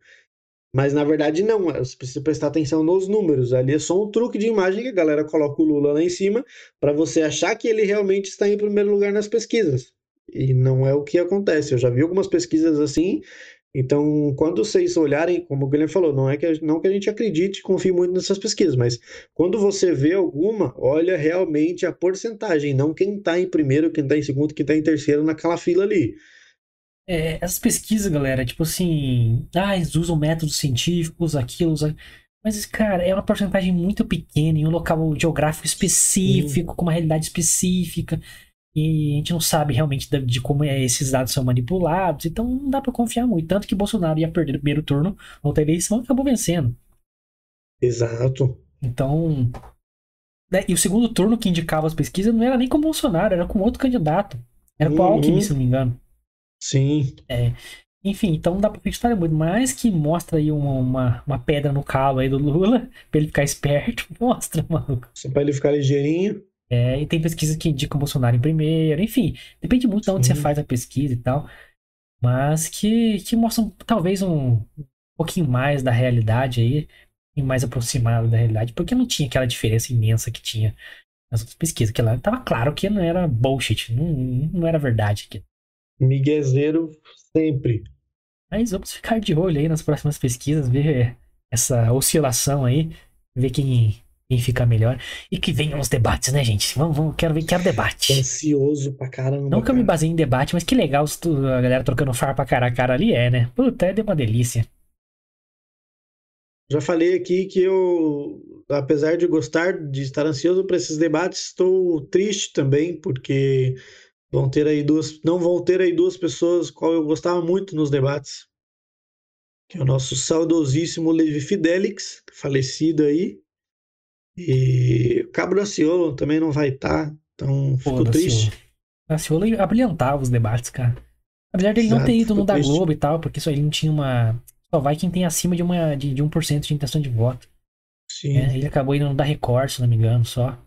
Mas na verdade não, você precisa prestar atenção nos números. Ali é só um truque de imagem que a galera coloca o Lula lá em cima para você achar que ele realmente está em primeiro lugar nas pesquisas. E não é o que acontece. Eu já vi algumas pesquisas assim. Então, quando vocês olharem, como o Guilherme falou, não é que a, não que a gente acredite e confie muito nessas pesquisas, mas quando você vê alguma, olha realmente a porcentagem, não quem está em primeiro, quem está em segundo, quem está em terceiro naquela fila ali. É, essas pesquisas, galera, tipo assim, ah, eles usam métodos científicos, aquilo, mas, cara, é uma porcentagem muito pequena em um local geográfico específico, com uma realidade específica, e a gente não sabe realmente de, como é, esses dados são manipulados, então não dá pra confiar muito. Tanto que Bolsonaro ia perder o primeiro turno na outra eleição e acabou vencendo. Exato. Então. né, E o segundo turno que indicava as pesquisas não era nem com o Bolsonaro, era com outro candidato. Era com o Uhum. Alckmin, se não me engano. Sim. Enfim, então não dá pra acreditar muito, mas que mostra aí uma, uma, uma pedra no calo aí do Lula, pra ele ficar esperto, mostra, maluco. Só para ele ficar ligeirinho. É, e tem pesquisa que indica o Bolsonaro em primeiro, enfim, depende muito de onde você Sim. faz a pesquisa e tal, mas que, que mostram talvez um, um pouquinho mais da realidade aí, e mais aproximado da realidade, porque não tinha aquela diferença imensa que tinha nas outras pesquisas, que lá tava claro que não era bullshit, não, não era verdade aqui. Miguezeiro sempre. Mas vamos ficar de olho aí nas próximas pesquisas, ver essa oscilação aí, ver quem, quem fica melhor. E que venham os debates, né, gente? Vamos, vamos quero ver, quero debate. Ansioso pra caramba. Não que eu me baseie em debate, mas que legal a galera trocando farpa cara a cara ali é, né? Puta, é uma delícia. já falei aqui que eu, apesar de gostar de estar ansioso para esses debates, estou triste também, porque vão ter aí duas, não vão ter aí duas pessoas qual eu gostava muito nos debates, que é o nosso saudosíssimo Levi Fidelix, falecido aí, e o Cabo Daciolo também não vai estar, então fico triste. Daciolo abrilhantava os debates, cara. Apesar dele Exato, não ter ido no da Globo e tal, porque só ele não tinha uma. Só vai quem tem acima de, uma, de, de 1% de intenção de voto. Sim. É, ele acabou indo no da Record, se não me engano, só.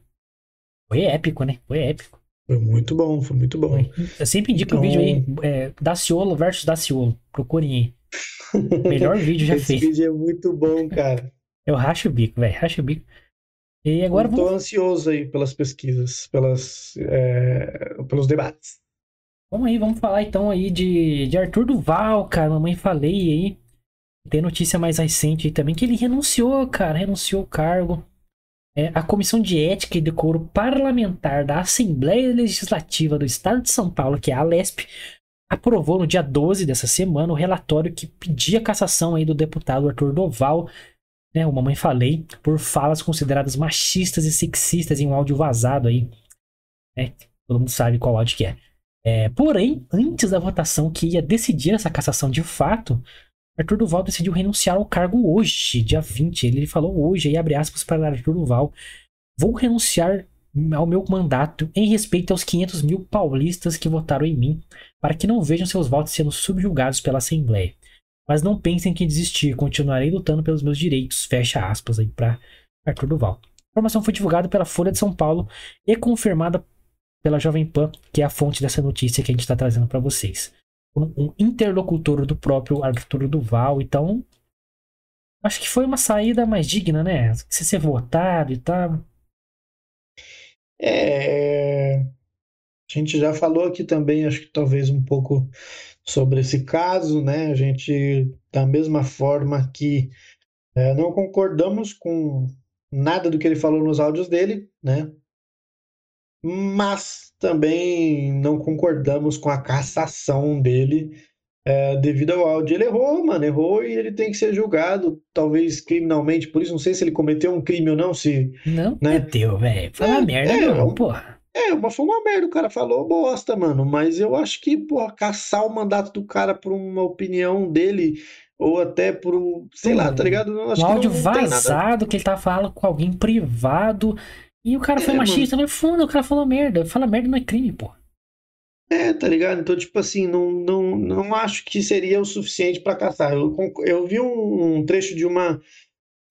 Foi épico, né? Foi épico. Foi muito bom, foi muito bom. Eu sempre indico então... o vídeo aí, é, Daciolo versus Daciolo. Procurem aí. Melhor vídeo já Esse feito. Esse vídeo é muito bom, cara. Eu racho o bico, velho. Racho o bico. E agora Estou vamos... ansioso aí pelas pesquisas, pelas, é, pelos debates. Vamos aí, vamos falar então aí de, de Arthur Duval, cara. Mamãe falei aí. Tem notícia mais recente aí também que ele renunciou, cara. Renunciou o cargo. É, a Comissão de Ética e Decoro Parlamentar da Assembleia Legislativa do Estado de São Paulo, que é a Alesp, aprovou no dia 12 dessa semana o relatório que pedia cassação aí do deputado Arthur Doval, né, o Mamãe Falei, por falas consideradas machistas e sexistas em um áudio vazado aí. É, todo mundo sabe qual áudio que é. É, porém, antes da votação que ia decidir essa cassação de fato, Arthur Duval decidiu renunciar ao cargo hoje, dia 20. Ele falou hoje, aí abre aspas para Arthur Duval. Vou renunciar ao meu mandato em respeito aos 500 mil paulistas que votaram em mim, para que não vejam seus votos sendo subjugados pela Assembleia. Mas não pensem que desistir, continuarei lutando pelos meus direitos. Fecha aspas aí para Arthur Duval. A informação foi divulgada pela Folha de São Paulo e confirmada pela Jovem Pan, que é a fonte dessa notícia que a gente está trazendo para vocês. Um, interlocutor do próprio Arthur Duval, então acho que foi uma saída mais digna, né? Se ser votado e tal. É, a gente já falou aqui também, acho que talvez um pouco sobre esse caso, né? A gente, da mesma forma que é, não concordamos com nada do que ele falou nos áudios dele, né? Mas também não concordamos com a cassação dele é, devido ao áudio. Ele errou, mano, errou e ele tem que ser julgado, talvez criminalmente, por isso não sei se ele cometeu um crime ou não, se... Não né? cometeu, velho, foi uma é, merda é, não, porra. É, mas foi uma merda, o cara falou bosta, mano, mas eu acho que, porra, caçar o mandato do cara por uma opinião dele ou até por um, sei lá, tá ligado? um áudio não, não vazado que ele tá falando com alguém privado e o cara foi é, machista, mano. mas fundo, o cara falou merda. Fala merda não é crime, pô. É, tá ligado? Então, tipo assim, não, não, não acho que seria o suficiente para caçar. Eu, eu vi um, um, trecho de uma,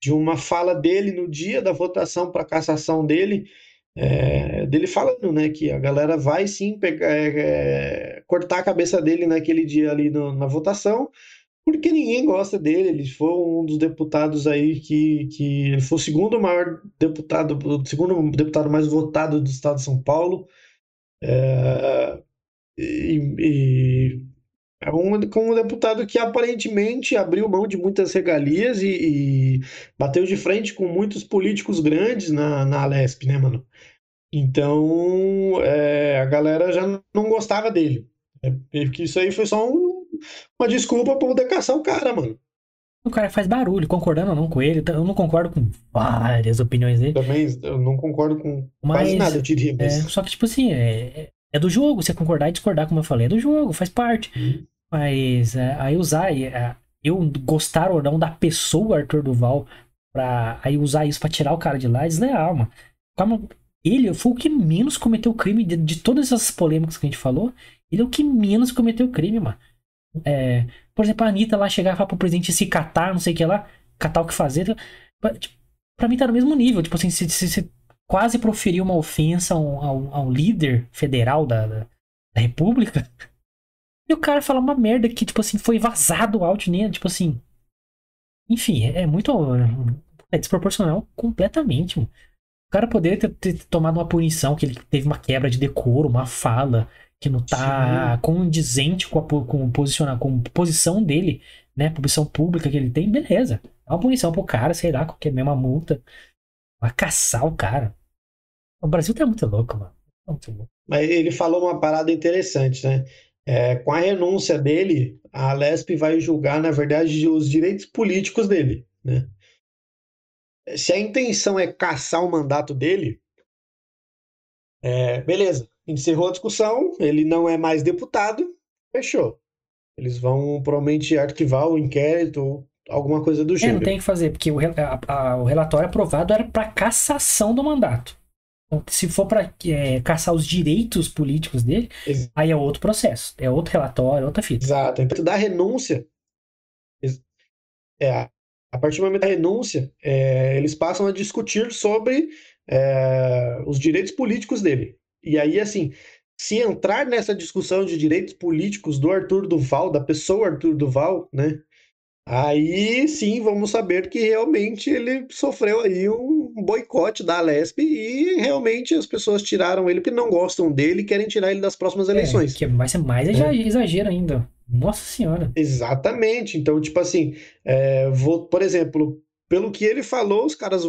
de uma fala dele no dia da votação para cassação dele, é, dele falando, né, que a galera vai sim pegar, é, é, cortar a cabeça dele naquele dia ali no, na votação, porque ninguém gosta dele. Ele foi um dos deputados aí que, que ele foi o segundo maior deputado, o segundo deputado mais votado do estado de São Paulo. É, e, e é um, um deputado que aparentemente abriu mão de muitas regalias e, e bateu de frente com muitos políticos grandes na, na Alesp, né, mano? Então, é, a galera já não gostava dele. É, porque isso aí foi só um uma desculpa pra poder caçar o cara, mano. O cara faz barulho, concordando ou não com ele. Eu não concordo com várias opiniões dele. Também eu não concordo com mas, quase nada, eu diria. Mas... É, só que, tipo assim, é, é do jogo. Você concordar e discordar, como eu falei, é do jogo, faz parte. Uhum. Mas é, aí usar, é, eu gostar ou não da pessoa Arthur Duval, pra aí usar isso pra tirar o cara de lá, é desleal, mano. Calma, ele foi o que menos cometeu crime de, de todas essas polêmicas que a gente falou. Ele é o que menos cometeu crime, mano. É, por exemplo, a Anitta lá chegar e falar pro presidente se catar, não sei o que lá, catar o que fazer. Pra, tipo, pra mim tá no mesmo nível. Tipo assim, se, se, se quase proferir uma ofensa ao, ao, ao líder federal da, da, da, República. E o cara fala uma merda que, tipo assim, foi vazado o áudio nele, tipo assim. Enfim, é, é muito. É desproporcional completamente, mano. O cara poderia ter, ter, tomado uma punição, que ele teve uma quebra de decoro, uma fala, que não tá Sim. condizente com a com posicionar, com posição dele, né? Posição pública que ele tem, beleza. É uma punição pro cara, sei lá, qualquer mesma multa. Vai caçar o cara. O Brasil tá muito louco, mano. Tá muito louco. Mas ele falou uma parada interessante, né? É, com a renúncia dele, a Lesp vai julgar, na verdade, os direitos políticos dele, né? se a intenção é caçar o mandato dele, é, beleza, encerrou a discussão, ele não é mais deputado, fechou. Eles vão provavelmente arquivar o inquérito ou alguma coisa do É, gênero. não tem o que fazer, porque o, a- a- o relatório aprovado era para cassação do mandato. Então, se for para caçar os direitos políticos dele, Ex- aí é outro processo, é outro relatório, é outra fita. Exato. Então, da renúncia, é, a partir do momento da renúncia, é, eles passam a discutir sobre é, os direitos políticos dele. E aí, assim, se entrar nessa discussão de direitos políticos do Arthur Duval, da pessoa Arthur Duval, né? Aí sim vamos saber que realmente ele sofreu aí um boicote da Alesp e realmente as pessoas tiraram ele porque não gostam dele e querem tirar ele das próximas eleições. É, que vai ser mais exa- exagero ainda. Nossa senhora. Exatamente. Então, tipo assim, é, vou, por exemplo, pelo que ele falou, os caras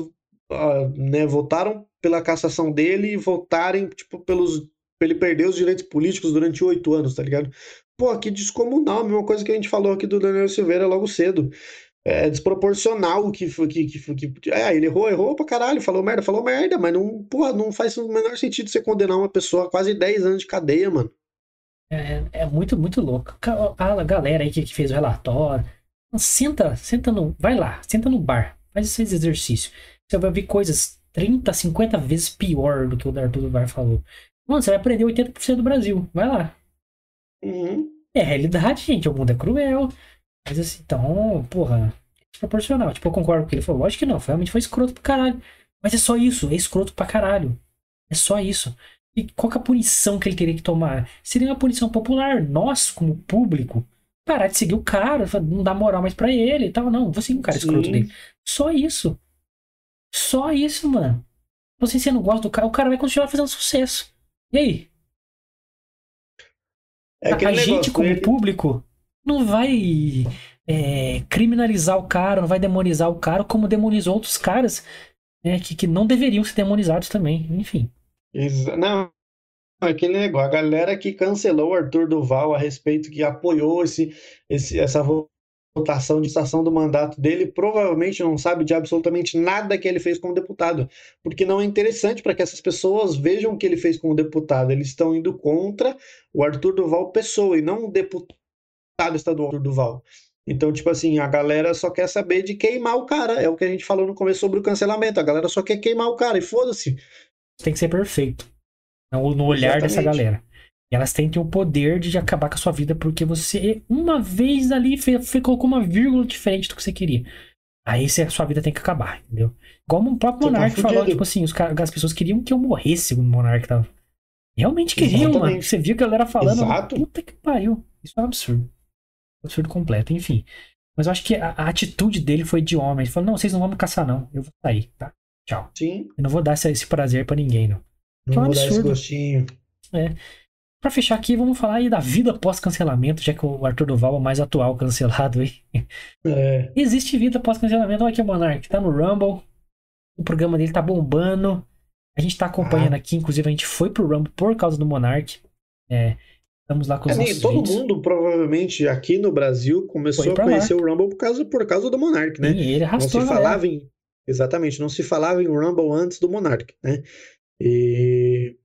ah, né, votaram pela cassação dele e votarem, tipo, pelos, ele perder os direitos políticos durante oito anos, tá ligado? Pô, que descomunal, a mesma coisa que a gente falou aqui do Daniel Silveira logo cedo. É desproporcional o que que, que, que. É, ele errou, errou pra caralho, falou merda, falou merda, mas não, porra, não faz o menor sentido você condenar uma pessoa a quase 10 anos de cadeia, mano. É, é muito, muito louco. A galera aí que que fez o relatório. Senta, senta no. Vai lá, senta no bar. Faz esse exercício. Você vai ver coisas 30, 50 vezes pior do que o Arthur Duval falou. Mano, você vai aprender 80% do Brasil. Vai lá. Uhum. É realidade, gente. O mundo é cruel. Mas assim, então, porra, é desproporcional. Tipo, eu concordo com o que ele falou. Lógico que não. foi- Realmente foi escroto pra caralho. Mas é só isso. É escroto pra caralho. É só isso. E qual que é a punição que ele teria que tomar? Seria uma punição popular. Nós, como público, parar de seguir o cara, não dar moral mais pra ele e tal. Não, vou seguir o cara escroto Sim. dele. Só isso. Só isso, mano. Você, você não gosta do cara, o cara vai continuar fazendo sucesso. E aí? É a gente, negócio, como ele- público, não vai é, criminalizar o cara, não vai demonizar o cara, como demonizou outros caras né, que, que não deveriam ser demonizados também. Enfim. Exa- Não, é aquele negócio, a galera que cancelou o Arthur Duval a respeito, que apoiou esse, esse, essa votação de estação do mandato dele, provavelmente não sabe de absolutamente nada que ele fez como deputado, porque não é interessante para que essas pessoas vejam o que ele fez como deputado. Eles estão indo contra o Arthur Duval pessoa e não o deputado estadual Arthur Duval. Então, tipo assim, a galera só quer saber de queimar o cara. É o que a gente falou no começo sobre o cancelamento. A galera só quer queimar o cara e foda-se. Tem que ser perfeito. No, olhar dessa Exatamente. galera. E elas têm o poder de acabar com a sua vida porque você, uma vez ali, fez, fez- colocou uma vírgula diferente do que você queria. Aí você, a sua vida tem que acabar, entendeu? Igual o próprio Você tá Monark falou, tipo assim, os, as pessoas queriam que eu morresse, o Monark tava. Realmente queriam, Exatamente. mano. Você viu a galera falando. Exato. Puta que pariu. Isso é um absurdo. Absurdo completo, enfim. Mas eu acho que a, a atitude dele foi de homem. Ele falou: não, vocês não vão me caçar, não. Eu vou sair, tá? Tchau. Sim. Eu não vou dar esse, esse prazer pra ninguém, não. Não Que é um vou dar esse absurdo. gostinho. Pra fechar aqui, vamos falar aí da vida pós-cancelamento, já que o Arthur Duval é o mais atual cancelado aí. É, Existe vida pós-cancelamento. Olha aqui o Monark, tá no Rumble. O programa dele tá bombando. A gente tá acompanhando Ah. aqui, inclusive a gente foi pro Rumble por causa do Monark. É, estamos lá com os É, nossos todo vídeos. mundo, provavelmente, aqui no Brasil, começou a conhecer lá. o Rumble por causa, por causa do Monark, né? Sim, ele Não arrastou se a galera. falava em. Exatamente, não se falava em Rumble antes do Monark, né? E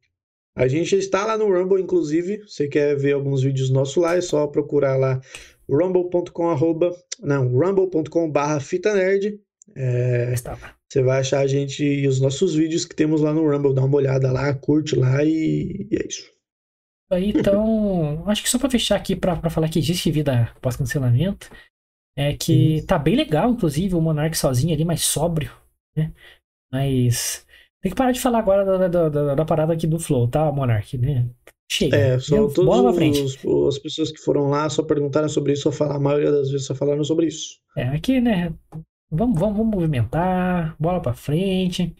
a gente está lá no Rumble, inclusive. Você quer ver alguns vídeos nossos lá, é só procurar lá rumble.com arroba, não, rumble.com barra fita nerd. É, você vai achar a gente e os nossos vídeos que temos lá no Rumble. Dá uma olhada lá, curte lá e, e é isso. Aí, então, acho que só pra fechar aqui, pra falar que existe vida pós-cancelamento, é que tá bem legal, inclusive, o Monark sozinho ali, mais sóbrio, né? Mas tem que parar de falar agora da, da, da, da parada aqui do Flow, tá, Monark? Né? Chega. É, só todas as pessoas que foram lá só perguntaram sobre isso, só falar, a maioria das vezes só falaram sobre isso. É, aqui, né? Vamos, vamos, vamos movimentar, bola pra frente.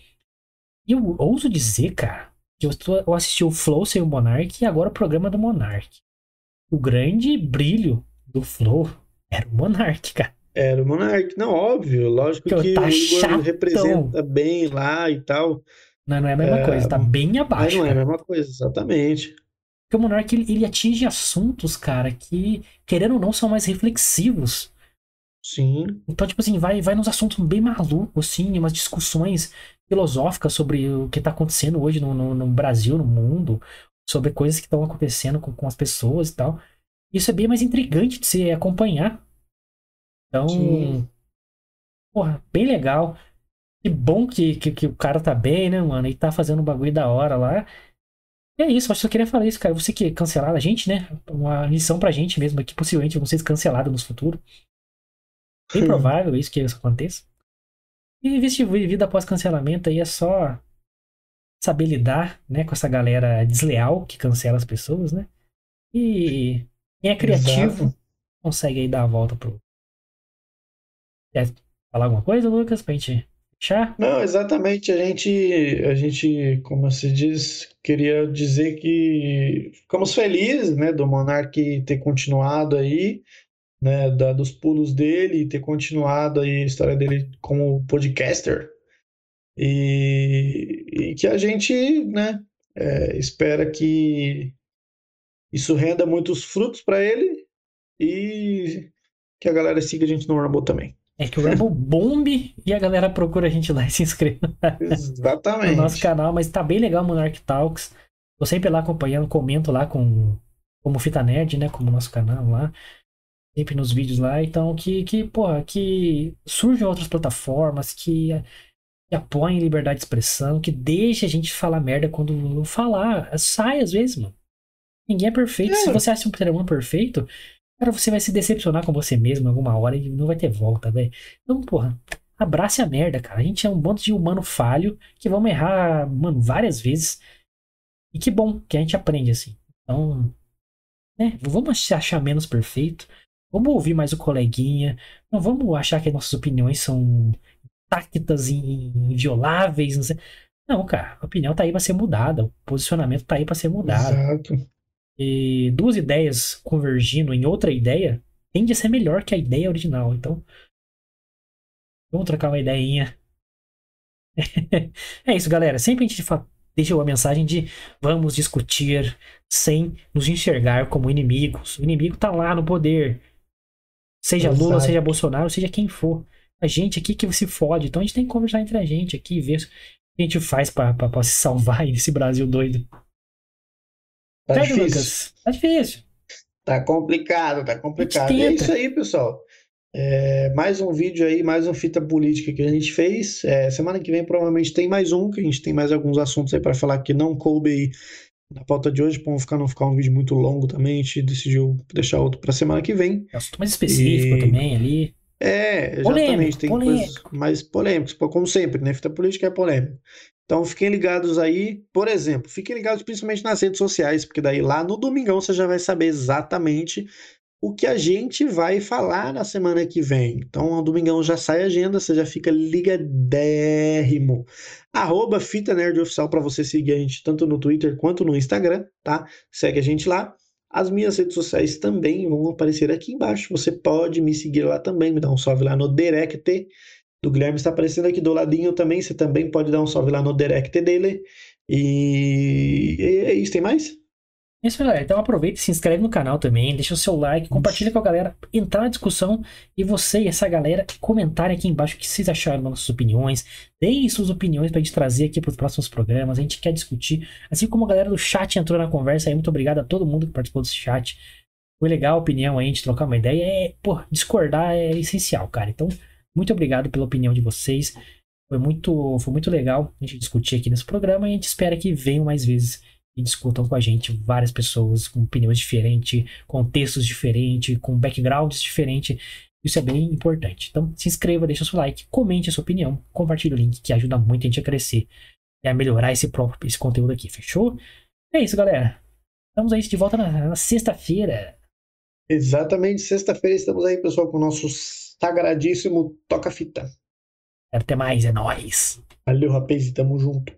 E eu ouso dizer, cara, que eu, tô- eu assisti o Flow sem o Monark e agora o programa do Monark. O grande brilho do Flow era o Monark, cara. Era o Monark, não, óbvio, lógico Que que tá o Igor chatão. representa bem lá e tal, Não, não é a mesma É, coisa, tá bem mas abaixo. não é a mesma coisa, exatamente. Porque o Monark ele, ele atinge assuntos, cara, que, querendo ou não, são mais reflexivos. Sim. Então, tipo assim, vai, vai nos assuntos bem malucos, assim, umas discussões filosóficas sobre o que tá acontecendo hoje no, no, no Brasil, no mundo, sobre coisas que estão acontecendo com, com as pessoas e tal. Isso é bem mais intrigante de se acompanhar. Então, Sim. porra, bem legal. Que bom que, que, que o cara tá bem, né, mano? E tá fazendo um bagulho da hora lá. E é isso, acho que eu queria falar isso, cara. Você que cancelaram a gente, né? Uma lição pra gente mesmo aqui, possivelmente vão ser cancelados no futuro. Bem provável isso que isso aconteça. E vida após cancelamento aí é só saber lidar, né, com essa galera desleal que cancela as pessoas, né? E quem é criativo Exato. consegue aí dar a volta pro. Quer falar alguma coisa, Lucas, pra gente fechar? Não, exatamente. A gente, a gente, como se diz, queria dizer que ficamos felizes, né, do Monark ter continuado aí, né, da, dos pulos dele, ter continuado aí a história dele como podcaster. E, e que a gente, né, é, espera que isso renda muitos frutos para ele e que a galera siga a gente no Rumble também. É que o Rumble bombe e a galera procura a gente lá e se inscreve no Exatamente. nosso canal, mas tá bem legal o Monarch Talks. Tô sempre lá acompanhando, comento lá com como Fita Nerd, né, como nosso canal lá. Sempre nos vídeos lá, então que, que porra, que surjam outras plataformas, que, que apoiem liberdade de expressão, que deixe a gente falar merda quando falar. Sai às vezes, mano. Ninguém é perfeito. É. Se você acha um ser humano perfeito, cara, você vai se decepcionar com você mesmo alguma hora e não vai ter volta, velho. Então, porra, abrace a merda, cara. A gente é um bando de humano falho que vamos errar, mano, várias vezes. E que bom que a gente aprende assim. Então, né, vamos se achar menos perfeito. Vamos ouvir mais o coleguinha. Não vamos achar que nossas opiniões são intactas e invioláveis. Não, sei. não, cara, a opinião tá aí pra ser mudada. O posicionamento tá aí pra ser mudado. Exato. E duas ideias convergindo em outra ideia tende a ser melhor que a ideia original. Então, vamos trocar uma ideinha. é isso, galera. Sempre a gente deixa a mensagem de vamos discutir sem nos enxergar como inimigos. O inimigo tá lá no poder. Seja Lula, Exato. seja Bolsonaro, seja quem for. A gente aqui que se fode. Então a gente tem que conversar entre a gente aqui e ver o que a gente faz pra se salvar aí desse Brasil doido. Tá difícil. Lucas? Tá difícil. Tá complicado, tá complicado. E é isso aí, pessoal. É, mais um vídeo aí, mais uma fita política que a gente fez. É, semana que vem provavelmente tem mais um, que a gente tem mais alguns assuntos aí para falar que não coube aí na pauta de hoje, para não ficar, não ficar um vídeo muito longo também. A gente decidiu deixar outro para semana que vem. É um assunto mais específico E- também ali. É, exatamente. Polêmico, tem polêmico. coisas mais polêmicas, como sempre, né? Fita política é polêmica. Então fiquem ligados aí, por exemplo, fiquem ligados principalmente nas redes sociais, porque daí lá no domingão você já vai saber exatamente o que a gente vai falar na semana que vem. Então, no domingão já sai a agenda, você já fica ligadérrimo. Arroba Fita Nerd Oficial para você seguir a gente tanto no Twitter quanto no Instagram, tá? Segue a gente lá. As minhas redes sociais também vão aparecer aqui embaixo. Você pode me seguir lá também, me dar um salve lá no direct do Guilherme está aparecendo aqui do ladinho também. Você também pode dar um salve lá no direct dele. E é isso, tem mais? Isso, galera. Então aproveita e se inscreve no canal também, deixa o seu like, compartilha com a galera, entrar na discussão e você e essa galera comentarem aqui embaixo o que vocês acharam das nossas opiniões. Deem suas opiniões pra gente trazer aqui pros próximos programas. A gente quer discutir. Assim como a galera do chat entrou na conversa aí, muito obrigado a todo mundo que participou desse chat. Foi legal a opinião aí, a gente trocar uma ideia. É, pô, discordar é essencial, cara. Então, muito obrigado pela opinião de vocês. Foi muito, foi muito legal a gente discutir aqui nesse programa e a gente espera que venham mais vezes e discutam com a gente várias pessoas com opiniões diferentes, contextos diferentes, com backgrounds diferentes. Isso é bem importante. Então, se inscreva, deixa seu like, comente a sua opinião, compartilhe o link, que ajuda muito a gente a crescer e a melhorar esse próprio esse conteúdo aqui, fechou? É isso, galera. Estamos aí de volta na, na sexta-feira. Exatamente, sexta-feira estamos aí, pessoal, com o nosso sagradíssimo Toca Fita. Até mais, é nóis. Valeu, rapaz, e tamo junto.